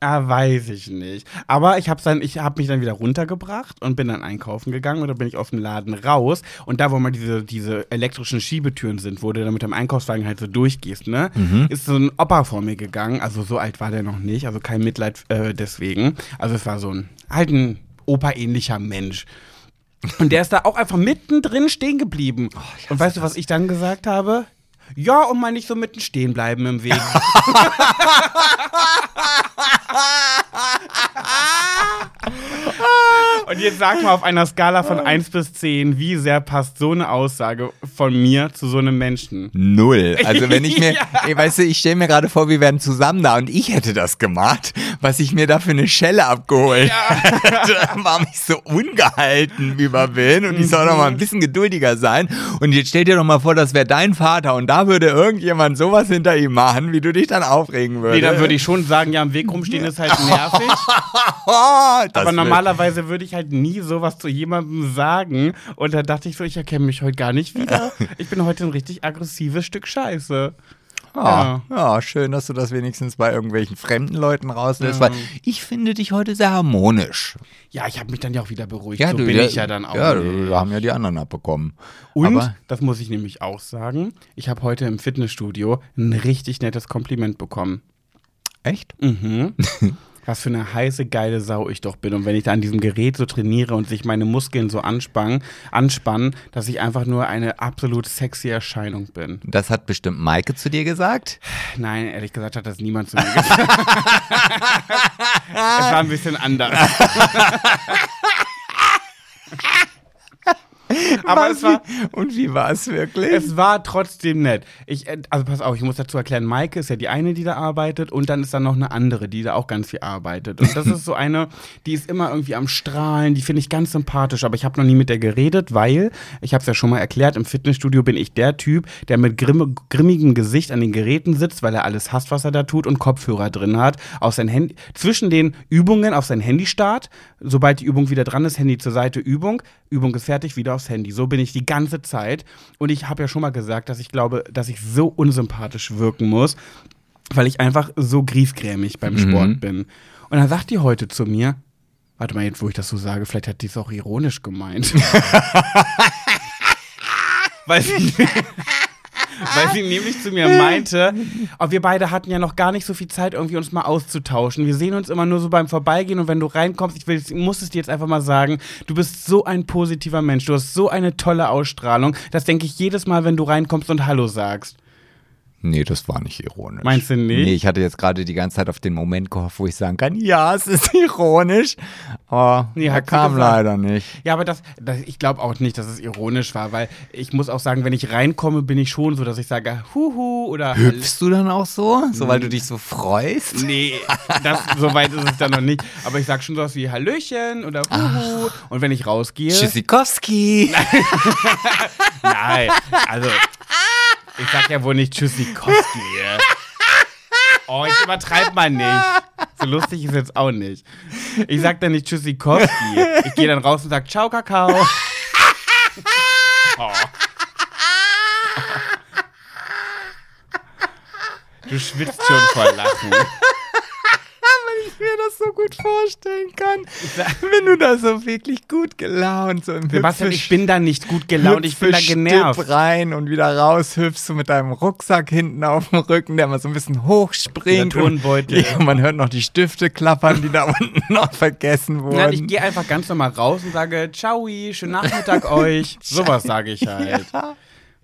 Ah, weiß ich nicht. Aber ich habe habe mich dann wieder runtergebracht und bin dann einkaufen gegangen und dann bin ich aus dem Laden raus und da, wo mal diese, diese elektrischen Schiebetüren sind, wo du dann mit dem Einkaufswagen halt so durchgehst, ne, ist so ein Opa vor mir gegangen. Also so alt war der noch nicht, also kein Mitleid äh, deswegen. Also es war so ein halt ein Opa-ähnlicher Mensch. Und der ist da auch einfach mittendrin stehen geblieben. und weißt du, was ich dann gesagt habe? Ja, und mal nicht so mitten stehen bleiben im Weg. Und jetzt sag mal auf einer Skala von 1 bis 10, wie sehr passt so eine Aussage von mir zu so einem Menschen? Null. Also wenn ich mir, Ja. ey, weißt du, ich stelle mir gerade vor, wir wären zusammen da und ich hätte das gemacht, was ich mir da für eine Schelle abgeholt hätte, war mich so ungehalten über bin und ich soll doch mal ein bisschen geduldiger sein. Und jetzt stell dir doch mal vor, das wäre dein Vater und da würde irgendjemand sowas hinter ihm machen, wie du dich dann aufregen würdest. Nee, dann würde ich schon sagen, ja, im Weg rumstehen ist halt nervig. Aber normalerweise würde ich halt nie sowas zu jemandem sagen. Und da dachte ich so, ich erkenne mich heute gar nicht wieder. Ich bin heute ein richtig aggressives Stück Scheiße. Ah, ja. schön, dass du das wenigstens bei irgendwelchen fremden Leuten rauslässt, weil ich finde dich heute sehr harmonisch. Ja, ich habe mich dann ja auch wieder beruhigt. so bin ich ja dann auch. Ja, nicht. da haben ja die anderen abbekommen. Und, Aber das muss ich nämlich auch sagen, ich habe heute im Fitnessstudio ein richtig nettes Kompliment bekommen. echt? Mhm. Was für eine heiße, geile Sau ich doch bin. Und wenn ich da an diesem Gerät so trainiere und sich meine Muskeln so anspannen, anspannen, dass ich einfach nur eine absolut sexy Erscheinung bin. Das hat bestimmt Maike zu dir gesagt. Nein, ehrlich gesagt hat das niemand zu mir gesagt. es war ein bisschen anders. Aber es war, Und wie war es wirklich? Es war trotzdem nett. Ich, äh, also pass auf, ich muss dazu erklären, Maike ist ja die eine, die da arbeitet und dann ist da noch eine andere, die da auch ganz viel arbeitet. Und das ist so eine, die ist immer irgendwie am Strahlen, die finde ich ganz sympathisch, aber ich habe noch nie mit der geredet, weil, ich habe es ja schon mal erklärt, im Fitnessstudio bin ich der Typ, der mit grimm, grimmigem Gesicht an den Geräten sitzt, weil er alles hasst, was er da tut und Kopfhörer drin hat, auf sein Handy, zwischen den Übungen auf sein Handy starrt, sobald die Übung wieder dran ist, Handy zur Seite, Übung, Übung ist fertig, wieder aufs Handy. So bin ich die ganze Zeit. Und ich habe ja schon mal gesagt, dass ich glaube, dass ich so unsympathisch wirken muss, weil ich einfach so griesgrämig beim Sport bin. Und dann sagt die heute zu mir, warte mal, jetzt wo ich das so sage, vielleicht hat die es auch ironisch gemeint. weil, sie, weil sie nämlich zu mir meinte, oh, wir beide hatten ja noch gar nicht so viel Zeit, irgendwie uns mal auszutauschen. Wir sehen uns immer nur so beim Vorbeigehen und wenn du reinkommst, ich, will, ich muss es dir jetzt einfach mal sagen, du bist so ein positiver Mensch, du hast so eine tolle Ausstrahlung. Das denke ich jedes Mal, wenn du reinkommst und Hallo sagst. Nee, das war nicht ironisch. Meinst du nicht? Nee, ich hatte jetzt gerade die ganze Zeit auf den Moment gehofft, wo ich sagen kann, ja, es ist ironisch. Aber Nee, er kam leider nicht. Ja, aber das, das ich glaube auch nicht, dass es ironisch war, weil ich muss auch sagen, wenn ich reinkomme, bin ich schon so, dass ich sage, huhu oder Hüpfst du dann auch so? So, weil du dich so freust? Nee, das, so weit ist es dann noch nicht. Aber ich sag schon sowas wie Hallöchen oder Huhu. Und wenn ich rausgehe. Tschüssikowski. Nein, also. Ich sag ja wohl nicht Tschüssikowski. Oh, ich übertreib mal nicht. So lustig ist jetzt auch nicht. Ich sag dann nicht Tschüssikowski. Ich gehe dann raus und sag Ciao, Kakao. Oh. Du schwitzt schon vor Lachen. Weil ich mir das so gut vorstellen kann. Wenn du da so wirklich gut gelaunt so im Sebastian, Hüpfe- ich bin da nicht gut gelaunt, ich bin da genervt. Stipp rein und wieder raus hüpfst du mit deinem Rucksack hinten auf dem Rücken, der mal so ein bisschen hochspringt. Der Turnbeutel. Und, ja, man hört noch die Stifte klappern, die da unten noch vergessen wurden. Nein, ich gehe einfach ganz normal raus und sage Ciao, schönen Nachmittag euch. Sowas sage ich halt.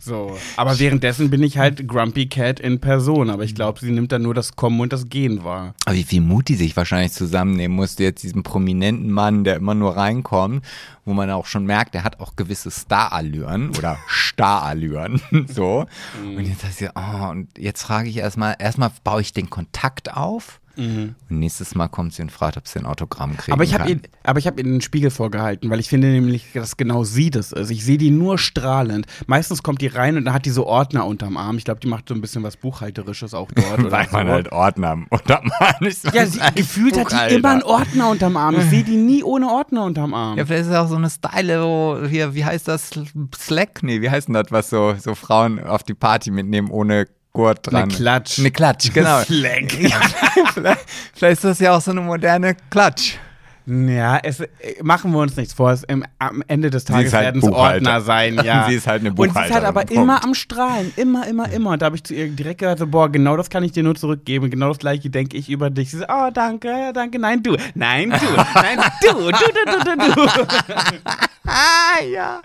So. Aber währenddessen bin ich halt Grumpy Cat in Person. Aber ich glaube, sie nimmt dann nur das Kommen und das Gehen wahr. Aber wie viel Mut die sich wahrscheinlich zusammennehmen musste, jetzt diesen prominenten Mann, der immer nur reinkommt, wo man auch schon merkt, der hat auch gewisse Starallüren oder Starallüren. so. Und jetzt heißt sie, oh, und jetzt frage ich erstmal, erstmal baue ich den Kontakt auf. Und nächstes Mal kommt sie und fragt, ob sie ein Autogramm kriegen Aber ich habe kann. ihr, aber ich habe ihr den Spiegel vorgehalten, weil ich finde nämlich, dass genau sie das ist. Ich sehe die nur strahlend. Meistens kommt die rein und dann hat die so Ordner unterm Arm. Ich glaube, die macht so ein bisschen was Buchhalterisches auch dort. oder Weil man so. halt Ordner unter nicht ja, sie, gefühlt hat die immer einen Ordner unterm Arm. Ich sehe die nie ohne Ordner unterm Arm. Ja, vielleicht ist es auch so eine Style, wo hier, wie heißt das? Slack? Nee, wie heißt denn das, was so, so Frauen auf die Party mitnehmen ohne Gurt dran? Eine Klatsch. Eine Klatsch, genau. Slack. Ja, vielleicht, vielleicht ist das ja auch so eine moderne Klatsch. Ja, es, machen wir uns nichts vor. Es, im, am Ende des Tages halt werden es. Ordner sein, ja. Sie ist halt eine Und sie ist halt Buchhalterin, aber Punkt. immer am Strahlen. Immer, immer, immer. Und da habe ich zu ihr direkt gesagt, so, boah, genau das kann ich dir nur zurückgeben. Genau das gleiche denke ich über dich. Sie so, oh, danke, ja, danke. Nein, du. Nein, du. Nein, du. Du, du, du, du, du. Ah, ja.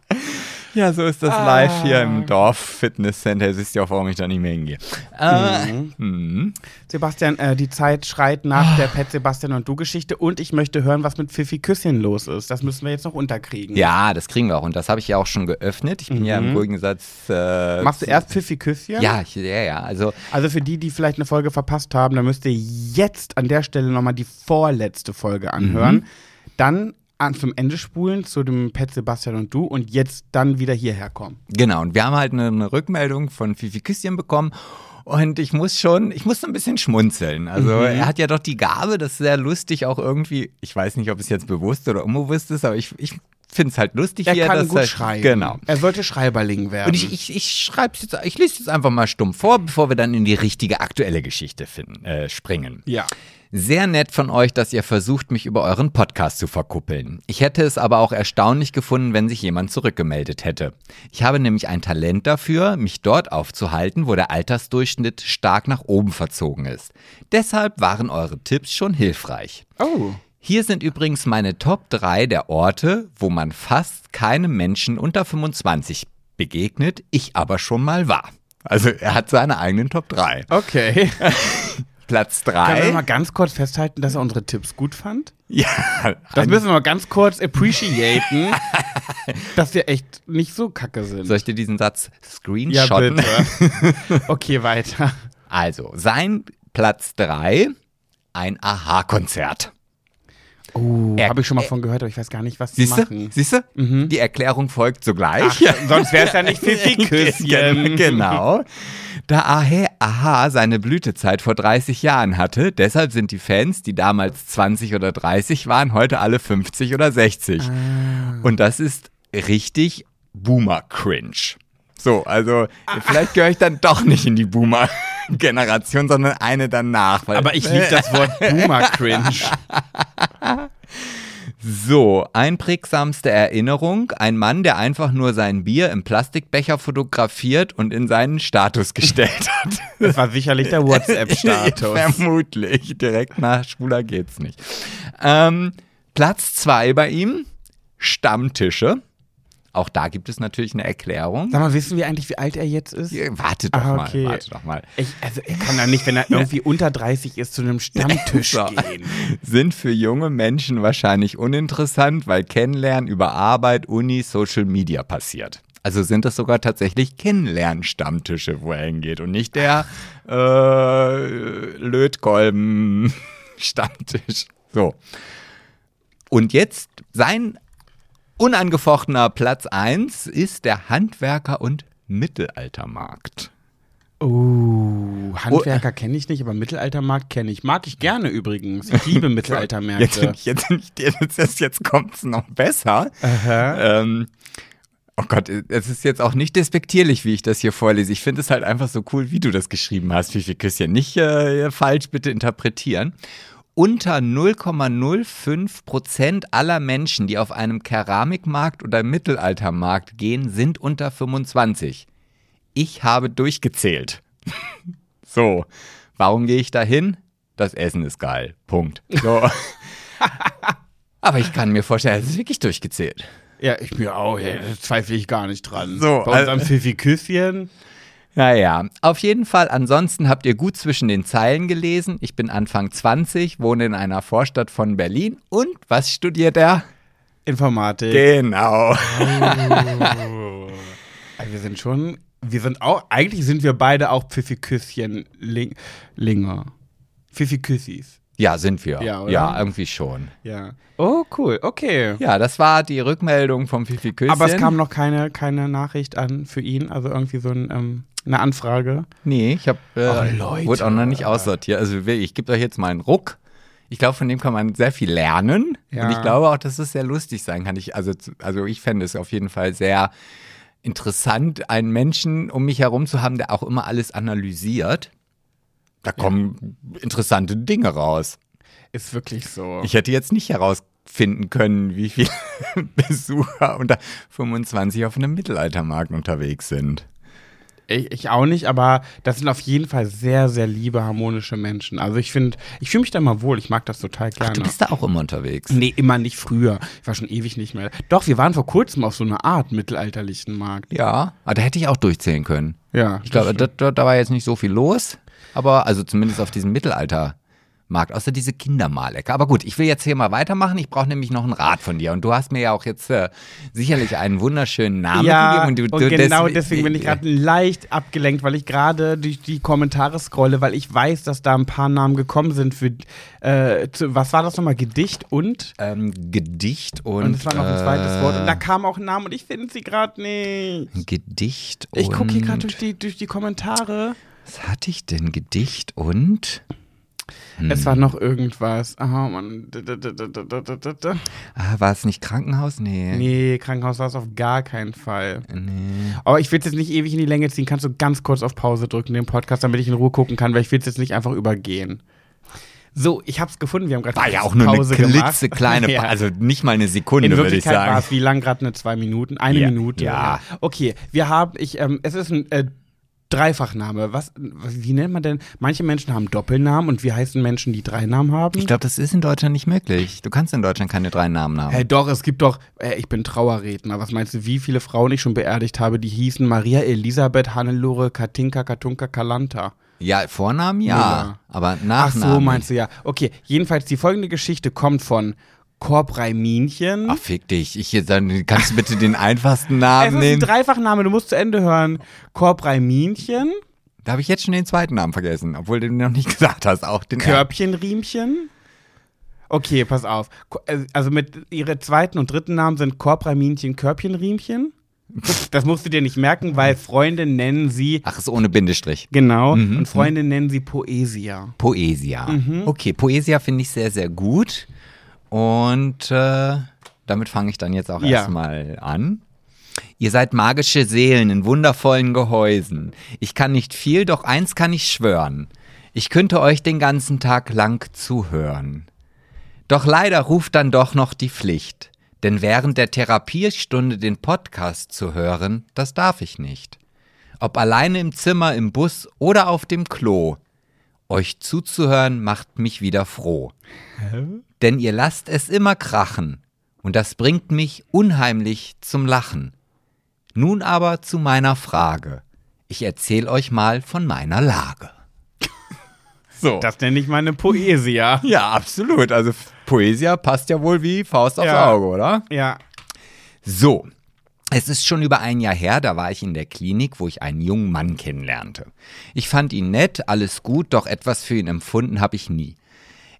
Ja, so ist das Ah. live hier im Dorf Fitnesscenter. Ihr wisst ja auch, warum ich da nicht mehr hingehe. Äh, mhm. Sebastian, äh, die Zeit schreit nach der Pet Sebastian und du Geschichte und ich möchte hören, was mit Pfiffi Küsschen los ist. Das müssen wir jetzt noch unterkriegen. Ja, das kriegen wir auch. Und das habe ich ja auch schon geöffnet. Ich bin ja im Gegensatz. Äh, Mhm. Machst du erst Pfiffi Küsschen? Ja, ich, ja, ja. Also, Also für die, die vielleicht eine Folge verpasst haben, dann müsst ihr jetzt an der Stelle nochmal die vorletzte Folge anhören. Dann an, zum Ende spulen zu dem Pet Sebastian und du und jetzt dann wieder hierher kommen. genau. Und wir haben halt eine, eine Rückmeldung von Fifi Küsschen bekommen. Und ich muss schon, ich muss so ein bisschen schmunzeln. Also Mhm. er hat ja doch die Gabe, das ist sehr lustig auch irgendwie, ich weiß nicht, ob es jetzt bewusst oder unbewusst ist, aber ich, ich finde es halt lustig, Er wie kann das gut halt, schreiben. Genau. Er sollte Schreiberling werden. Und ich, ich, ich schreibe jetzt, ich lese jetzt einfach mal stumm vor, bevor wir dann in die richtige aktuelle Geschichte finden, äh, springen. ja. Sehr nett von euch, dass ihr versucht, mich über euren Podcast zu verkuppeln. Ich hätte es aber auch erstaunlich gefunden, wenn sich jemand zurückgemeldet hätte. Ich habe nämlich ein Talent dafür, mich dort aufzuhalten, wo der Altersdurchschnitt stark nach oben verzogen ist. Deshalb waren eure Tipps schon hilfreich. Oh. Hier sind übrigens meine Top 3 der Orte, wo man fast keinem Menschen unter 25 begegnet, ich aber schon mal war. Also er hat seine eigenen Top 3. Okay. Platz Können wir 3. mal ganz kurz festhalten, dass er unsere Tipps gut fand? Ja, Das müssen wir mal ganz kurz appreciaten, dass wir echt nicht so kacke sind. soll ich dir diesen Satz ja, screenshotten? bitte. okay, weiter. Also, sein Platz 3, ein Aha-Konzert. Oh, habe ich schon mal von gehört, aber ich weiß gar nicht, was die Siehst du? machen. Siehst du? Die Erklärung folgt sogleich. Ach, sonst wäre es ja nicht Fifi-Küsschen. genau. Da Aha, seine Blütezeit vor 30 Jahren hatte, deshalb sind die Fans, die damals 20 oder 30 waren, heute alle 50 oder 60. Und das ist richtig Boomer-Cringe. So, also vielleicht gehöre ich dann doch nicht in die Boomer-Generation, sondern eine danach. Aber ich liebe das Wort Boomer-Cringe. So, einprägsamste Erinnerung. Ein Mann, der einfach nur sein Bier im Plastikbecher fotografiert und in seinen Status gestellt hat. Das war sicherlich der WhatsApp-Status. Vermutlich. Direkt nach Schwuler geht's nicht. Ähm, Platz zwei bei ihm. Stammtische. Auch da gibt es natürlich eine Erklärung. Sag mal, wissen wir eigentlich, wie alt er jetzt ist? Warte doch Ah, mal, okay. warte doch mal. Ich, also er kann ja nicht, wenn er irgendwie unter 30 ist, zu einem Stammtisch So. gehen. Sind für junge Menschen wahrscheinlich uninteressant, weil Kennenlernen über Arbeit, Uni, Social Media passiert. Also sind das sogar tatsächlich Kennenlernen-Stammtische, wo er hingeht und nicht der äh, Lötkolben-Stammtisch. So. Und jetzt sein unangefochtener Platz 1 ist der Handwerker- und Mittelaltermarkt. Oh, Handwerker kenne ich nicht, aber Mittelaltermarkt kenne ich. Mag ich gerne übrigens. Ich liebe Mittelaltermärkte. jetzt, jetzt, jetzt, jetzt kommt es noch besser. Ähm, oh Gott, es ist jetzt auch nicht despektierlich, wie ich das hier vorlese. Ich finde es halt einfach so cool, wie du das geschrieben hast, Fifi Küsschen. Nicht äh, falsch bitte interpretieren. Unter 0,05 Prozent aller Menschen, die auf einem Keramikmarkt oder Mittelaltermarkt gehen, sind unter 25. Ich habe durchgezählt. so, warum gehe ich da hin? Das Essen ist geil. Punkt. So. Aber ich kann mir vorstellen, es ist wirklich durchgezählt. Ja, ich mir auch, ja, da zweifle ich gar nicht dran. So, Bei unserem also- Pfiffi Küsschen. Naja, auf jeden Fall. Ansonsten habt ihr gut zwischen den Zeilen gelesen. Ich bin Anfang 20, wohne in einer Vorstadt von Berlin. Und was studiert er? Informatik. Genau. Also wir sind schon, wir sind auch, eigentlich sind wir beide auch Pfiffi Küsschen Ling, Linger. Fifi Küssis. Ja, sind wir. Ja, oder? ja irgendwie schon. Ja. Oh, cool, okay. Ja, das war die Rückmeldung vom Fifi Küsschen. Aber es kam noch keine, keine Nachricht an für ihn, also irgendwie so ein, ähm, eine Anfrage. Nee, ich habe äh, Oh, Leute. wurde auch noch nicht aussortiert. Also ich gebe euch jetzt mal einen Ruck. Ich glaube, von dem kann man sehr viel lernen. Ja. Und ich glaube auch, dass es sehr lustig sein kann. Ich, also, also ich fände es auf jeden Fall sehr interessant, einen Menschen um mich herum zu haben, der auch immer alles analysiert. Da kommen interessante Dinge raus. Ist wirklich so. Ich hätte jetzt nicht herausfinden können, wie viele Besucher unter 25 auf einem Mittelaltermarkt unterwegs sind. Ich, ich auch nicht, aber das sind auf jeden Fall sehr, sehr liebe, harmonische Menschen. Also ich finde, ich fühle mich da mal wohl. Ich mag das total Ach, gerne. du bist da auch immer unterwegs. nee, immer nicht früher. Ich war schon ewig nicht mehr. Doch, wir waren vor kurzem auf so einer Art mittelalterlichen Markt. Ja, aber da hätte ich auch durchzählen können. Ja, Ich glaube, da, da, da war jetzt nicht so viel los, aber also zumindest auf diesem Mittelaltermarkt, außer diese Kindermalecke. Aber gut, ich will jetzt hier mal weitermachen. Ich brauche nämlich noch einen Rat von dir. Und du hast mir ja auch jetzt äh, sicherlich einen wunderschönen Namen ja, gegeben. und, Und, du, du, genau deswegen- deswegen bin ich gerade leicht abgelenkt, weil ich gerade durch die Kommentare scrolle, weil ich weiß, dass da ein paar Namen gekommen sind für, äh, zu, was war das nochmal, Gedicht und? ähm, Gedicht und. Und es war noch ein zweites äh, Wort. Und da kam auch ein Name und ich finde sie gerade nicht. Gedicht und. Ich gucke hier gerade durch die, durch die Kommentare. Was hatte ich denn? Gedicht und. Es war noch irgendwas. Ah, Mann. Ah, war es nicht Krankenhaus? Nee. Nee, Krankenhaus war es auf gar keinen Fall. Nee. Aber ich will es jetzt nicht ewig in die Länge ziehen. Kannst du ganz kurz auf Pause drücken, den Podcast, damit ich in Ruhe gucken kann, weil ich will es jetzt nicht einfach übergehen. So, ich hab's gefunden. Wir haben gerade War ja auch nur Pause eine klitzekleine, Ja. Also nicht mal eine Sekunde, würde ich Wirklichkeit war sagen. es wie lang gerade eine zwei Minuten? Eine Ja, Minute. ja. Okay, wir haben, ich, ähm, es ist ein äh, Dreifachname. Was, wie nennt man denn? Manche Menschen haben Doppelnamen und wie heißen Menschen, die drei Namen haben? Ich glaube, das ist in Deutschland nicht möglich. Du kannst in Deutschland keine drei Namen haben. Hey, doch, es gibt doch, äh, ich bin Trauerredner. Was meinst du, wie viele Frauen ich schon beerdigt habe, die hießen Maria Elisabeth, Hannelore, Katinka, Katunka, Kalanta? Ja, Vornamen ja, Müller. aber Ach Nachnamen. so, meinst du ja. Okay, jedenfalls die folgende Geschichte kommt von Korpreiminchen. Ach, fick dich. Ich jetzt, dann kannst du bitte den einfachsten Namen es ist ein nehmen. Dreifachname, du musst zu Ende hören. Korpreiminchen, Da habe ich jetzt schon den zweiten Namen vergessen, obwohl du den noch nicht gesagt hast. Auch den Körbchenriemchen. Okay, pass auf. Äh, Also mit ihre zweiten und dritten Namen sind Korpreiminchen, Körbchenriemchen. Das musst du dir nicht merken, weil Freunde nennen sie Ach, ist ohne Bindestrich. Genau. Mhm, Und Freunde nennen sie Poesia. Poesia. Mhm. Okay, Poesia finde ich sehr, sehr gut. Und äh, damit fange ich dann jetzt auch Ja. erstmal an. Ihr seid magische Seelen in wundervollen Gehäusen. Ich kann nicht viel, doch eins kann ich schwören. Ich könnte euch den ganzen Tag lang zuhören. Doch leider ruft dann doch noch die Pflicht. Denn während der Therapiestunde den Podcast zu hören, das darf ich nicht. Ob alleine im Zimmer, im Bus oder auf dem Klo. Euch zuzuhören macht mich wieder froh. Denn ihr lasst es immer krachen. Und das bringt mich unheimlich zum Lachen. Nun aber zu meiner Frage. Ich erzähl euch mal von meiner Lage. So. Das nenne ich meine Poesia. ja, absolut. Also Poesia passt ja wohl wie Faust aufs Ja. Auge, oder? Ja. So. Es ist schon über ein Jahr her, da war ich in der Klinik, wo ich einen jungen Mann kennenlernte. Ich fand ihn nett, alles gut, doch etwas für ihn empfunden habe ich nie.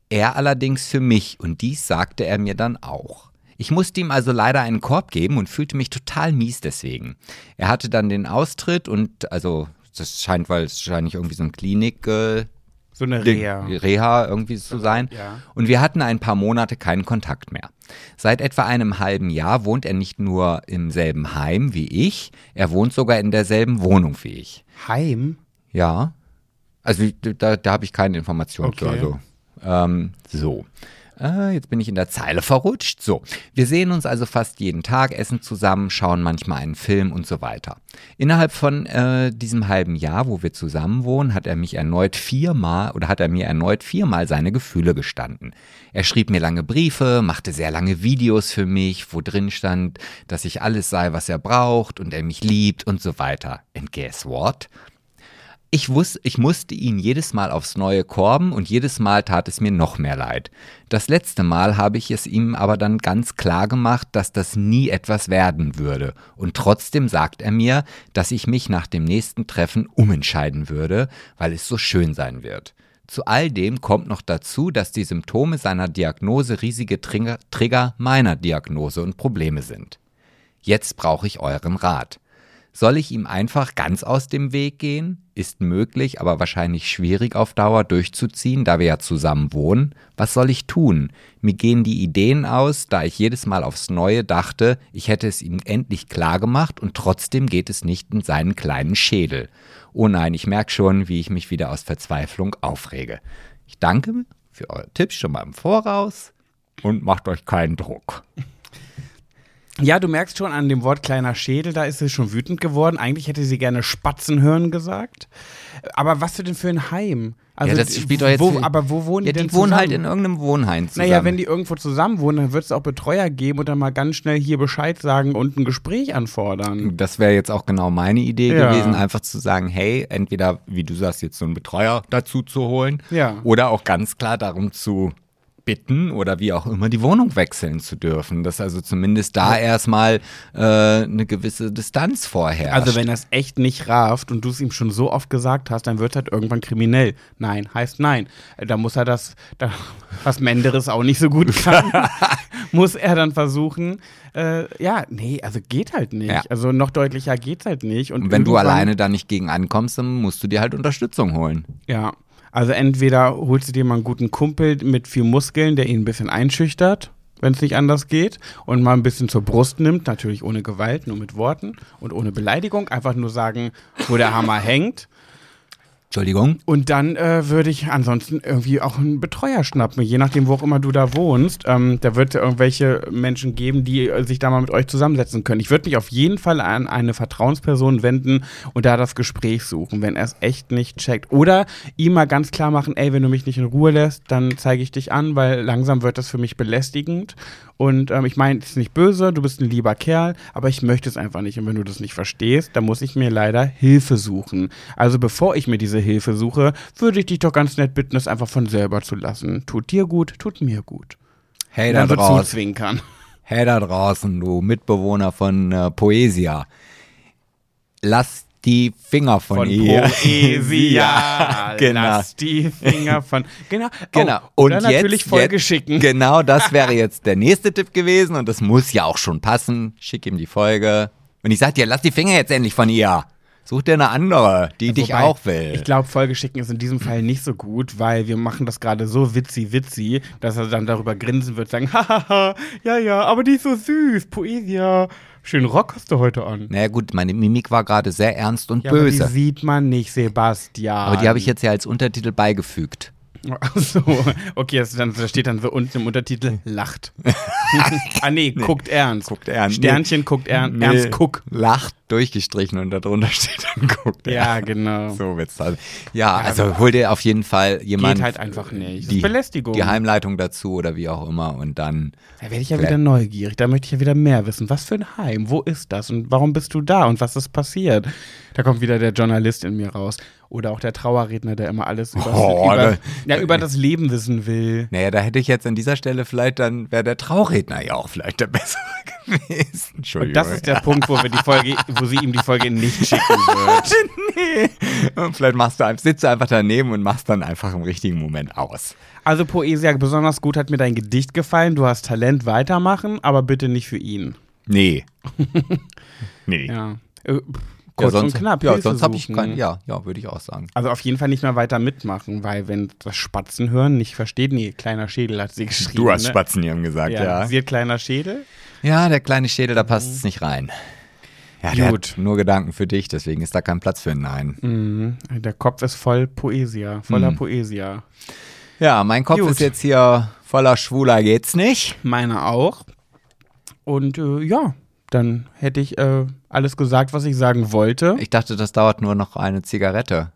Er allerdings für mich und dies sagte er mir dann auch. Ich musste ihm also leider einen Korb geben und fühlte mich total mies deswegen. Er hatte dann den Austritt und also das scheint wahrscheinlich irgendwie so ein Klinik äh, So eine Reha. Reha irgendwie zu sein. Ja. Und wir hatten ein paar Monate keinen Kontakt mehr. Seit etwa einem halben Jahr wohnt er nicht nur im selben Heim wie ich, er wohnt sogar in derselben Wohnung wie ich. Heim? Ja. Also da, da habe ich keine Informationen zu. Okay. Also, ähm, so. Äh, jetzt bin ich in der Zeile verrutscht. So, wir sehen uns also fast jeden Tag, essen zusammen, schauen manchmal einen Film und so weiter. Innerhalb von äh, diesem halben Jahr, wo wir zusammen wohnen, hat er mich erneut viermal oder hat er mir erneut viermal seine Gefühle gestanden. Er schrieb mir lange Briefe, machte sehr lange Videos für mich, wo drin stand, dass ich alles sei, was er braucht und er mich liebt und so weiter. And guess what? Ich, wus ich musste ihn jedes Mal aufs Neue korben und jedes Mal tat es mir noch mehr leid. Das letzte Mal habe ich es ihm aber dann ganz klar gemacht, dass das nie etwas werden würde. Und trotzdem sagt er mir, dass ich mich nach dem nächsten Treffen umentscheiden würde, weil es so schön sein wird. Zu all dem kommt noch dazu, dass die Symptome seiner Diagnose riesige Trigger meiner Diagnose und Probleme sind. Jetzt brauche ich euren Rat. Soll ich ihm einfach ganz aus dem Weg gehen? Ist möglich, aber wahrscheinlich schwierig auf Dauer durchzuziehen, da wir ja zusammen wohnen. Was soll ich tun? Mir gehen die Ideen aus, da ich jedes Mal aufs Neue dachte, ich hätte es ihm endlich klar gemacht und trotzdem geht es nicht in seinen kleinen Schädel. Oh nein, ich merke schon, wie ich mich wieder aus Verzweiflung aufrege. Ich danke für eure Tipps schon mal im Voraus und macht euch keinen Druck. Ja, du merkst schon an dem Wort kleiner Schädel, da ist sie schon wütend geworden. Eigentlich hätte sie gerne Spatzenhirn gesagt. Aber was für denn für ein Heim? Also, ja, das spielt doch jetzt. Wo, aber wo wohnen ja, die denn die wohnen zusammen? halt in irgendeinem Wohnheim zusammen. Naja, wenn die irgendwo zusammen wohnen, dann wird es auch Betreuer geben und dann mal ganz schnell hier Bescheid sagen und ein Gespräch anfordern. Das wäre jetzt auch genau meine Idee Ja. gewesen, einfach zu sagen, hey, entweder, wie du sagst, jetzt so einen Betreuer dazu zu holen Ja. oder auch ganz klar darum zu bitten oder wie auch immer die Wohnung wechseln zu dürfen. Dass also zumindest da erstmal äh, eine gewisse Distanz vorherrscht. Also wenn er es echt nicht rafft und du es ihm schon so oft gesagt hast, dann wird er halt irgendwann kriminell. Nein, heißt nein. Da muss er das, da, was Menderes auch nicht so gut kann, muss er dann versuchen. Äh, ja, nee, also geht halt nicht. Ja. Also noch deutlicher geht's halt nicht. Und, Und wenn du alleine da nicht gegen ankommst, dann musst du dir halt Unterstützung holen. Ja, also entweder holst du dir mal einen guten Kumpel mit viel Muskeln, der ihn ein bisschen einschüchtert, wenn es nicht anders geht, und mal ein bisschen zur Brust nimmt, natürlich ohne Gewalt, nur mit Worten und ohne Beleidigung, einfach nur sagen, wo der Hammer hängt. Entschuldigung. Und dann äh, würde ich ansonsten irgendwie auch einen Betreuer schnappen, je nachdem, wo auch immer du da wohnst. Ähm, da wird es ja irgendwelche Menschen geben, die äh, sich da mal mit euch zusammensetzen können. Ich würde mich auf jeden Fall an eine Vertrauensperson wenden und da das Gespräch suchen, wenn er es echt nicht checkt. Oder ihm mal ganz klar machen, ey, wenn du mich nicht in Ruhe lässt, dann zeige ich dich an, weil langsam wird das für mich belästigend. Und ähm, ich meine, es ist nicht böse, du bist ein lieber Kerl, aber ich möchte es einfach nicht. Und wenn du das nicht verstehst, dann muss ich mir leider Hilfe suchen. Also bevor ich mir diese Hilfe suche, würde ich dich doch ganz nett bitten, es einfach von selber zu lassen. Tut dir gut, tut mir gut. Hey da draußen. zuzwinkern. Hey da draußen, du Mitbewohner von äh, Poesia. Lass die Finger von, Von ihr. Poesia. genau. Lass die Finger von. Genau. Genau. Oh, und jetzt, natürlich Folge jetzt, schicken. Genau, das wäre jetzt der nächste Tipp gewesen und das muss ja auch schon passen. Schick ihm die Folge. Und ich sag dir, lass die Finger jetzt endlich von ihr. Such dir eine andere, die dich Wobei, auch will. Ich glaube, Folge schicken ist in diesem Fall nicht so gut, weil wir machen das gerade so witzi witzi, dass er dann darüber grinsen wird, sagen, hahaha, ja, ja, aber die ist so süß, Poesia. Schönen Rock hast du heute an. naja gut, meine Mimik war gerade sehr ernst und Ja, aber böse. die sieht man nicht, Sebastian. aber die habe ich jetzt ja als Untertitel beigefügt. Ach so, okay, das, dann, da steht dann so unten im Untertitel, lacht. ah nee, guckt ernst. Guckt ernst. Sternchen guckt ernst, Nee, ernst guck. Lacht durchgestrichen und darunter steht dann guckt er. Ja, genau. So wird's dann. Ja, also hol dir auf jeden Fall jemand. Geht halt einfach nicht. Die, Belästigung. die Heimleitung dazu oder wie auch immer und dann. Da werde ich ja wieder neugierig. Da möchte ich ja wieder mehr wissen. Was für ein Heim? Wo ist das? Und warum bist du da? Und was ist passiert? Da kommt wieder der Journalist in mir raus. Oder auch der Trauerredner, der immer alles über, Oh, über, da- ja, über das Leben wissen will. Naja, da hätte ich jetzt an dieser Stelle vielleicht dann, wäre der Trauredner ja auch vielleicht der bessere gewesen. Entschuldigung. Und das ist der Punkt, wo wir die Folge, wo sie ihm die Folge nicht schicken wird. nee. Und vielleicht machst du einfach, sitzt du einfach daneben und machst dann einfach im richtigen Moment aus. Also Poesia, besonders gut hat mir dein Gedicht gefallen. Du hast Talent, weitermachen, aber bitte nicht für ihn. Nee. nee. Ja. Äh, kurz sonst, und knapp. Ja, Hilfe sonst habe ich keinen, ja, ja, würde ich auch sagen. Also auf jeden Fall nicht mehr weiter mitmachen, weil wenn das Spatzenhören nicht versteht, nee, kleiner Schädel hat sie geschrieben. Du hast ne? Spatzenhirn gesagt, Ja, ja. sie hat kleiner Schädel. Ja, der kleine Schädel, da passt es nicht rein. Ja, der Gut. hat nur Gedanken für dich, deswegen ist da kein Platz für ein Nein. Mhm. Der Kopf ist voll Poesia, voller Mhm. Poesia. Ja, mein Kopf Gut. ist jetzt hier voller Schwuler geht's nicht. Meiner auch. Und äh, ja, dann hätte ich äh, alles gesagt, was ich sagen wollte. Ich dachte, das dauert nur noch eine Zigarette.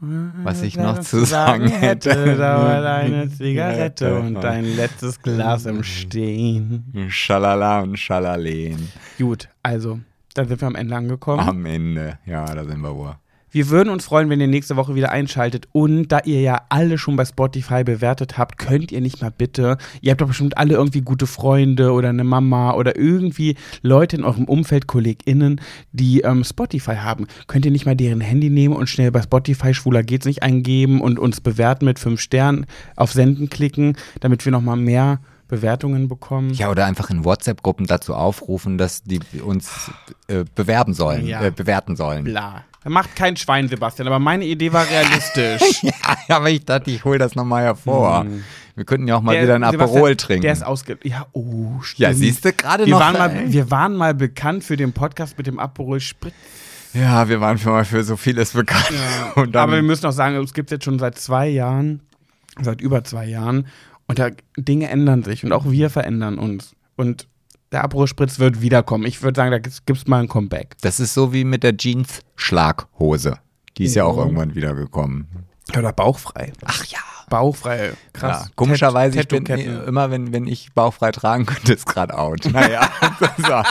Was ich noch zu sagen hätte. dauert eine Zigarette Zigarette. und dein letztes Glas im Stehen. Schalala und Schalaleen. Gut, also, dann sind wir am Ende angekommen. Am Ende. Ja, da sind wir wohl. Wir würden uns freuen, wenn ihr nächste Woche wieder einschaltet. Und da ihr ja alle schon bei Spotify bewertet habt, könnt ihr nicht mal bitte, ihr habt doch bestimmt alle irgendwie gute Freunde oder eine Mama oder irgendwie Leute in eurem Umfeld, KollegInnen, die ähm, Spotify haben. Könnt ihr nicht mal deren Handy nehmen und schnell bei Spotify Schwuler geht's nicht eingeben und uns bewerten mit fünf Sternen, auf Senden klicken, damit wir nochmal mehr Bewertungen bekommen. Ja, oder einfach in WhatsApp-Gruppen dazu aufrufen, dass die uns äh, bewerben sollen, Ja. äh, bewerten sollen. Bla. Macht kein Schwein, Sebastian, aber meine Idee war realistisch. Ja, aber ich dachte, ich hole das nochmal hervor. Wir könnten ja auch mal Der- wieder ein Aperol trinken. Der ist ausge... Ja, oh, stimmt. ja, siehst du, gerade wir noch. waren, mal, wir waren mal bekannt für den Podcast mit dem Aperol Spritz. ja, wir waren schon mal für so vieles bekannt. Dann, Aber wir müssen auch sagen, es gibt jetzt schon seit zwei Jahren, seit über zwei Jahren. Und da Dinge ändern sich und auch wir verändern uns. Und der Aperol Spritz wird wiederkommen. Ich würde sagen, da gibt es mal ein Comeback. das ist so wie mit der Jeans-Schlaghose. Die ist ja auch Oh. irgendwann wiedergekommen. Oder bauchfrei. Ach ja. Bauchfrei. Krass. Ja, komischerweise, ich bin immer, wenn, wenn ich bauchfrei tragen könnte, ist gerade out. Naja.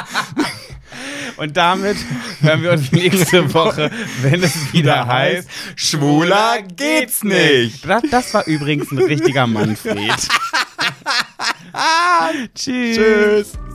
Und damit hören wir uns nächste Woche, wenn es wieder heißt, Schwuler geht's nicht. Das, das war übrigens ein richtiger Manfred. Tschüss. Tschüss.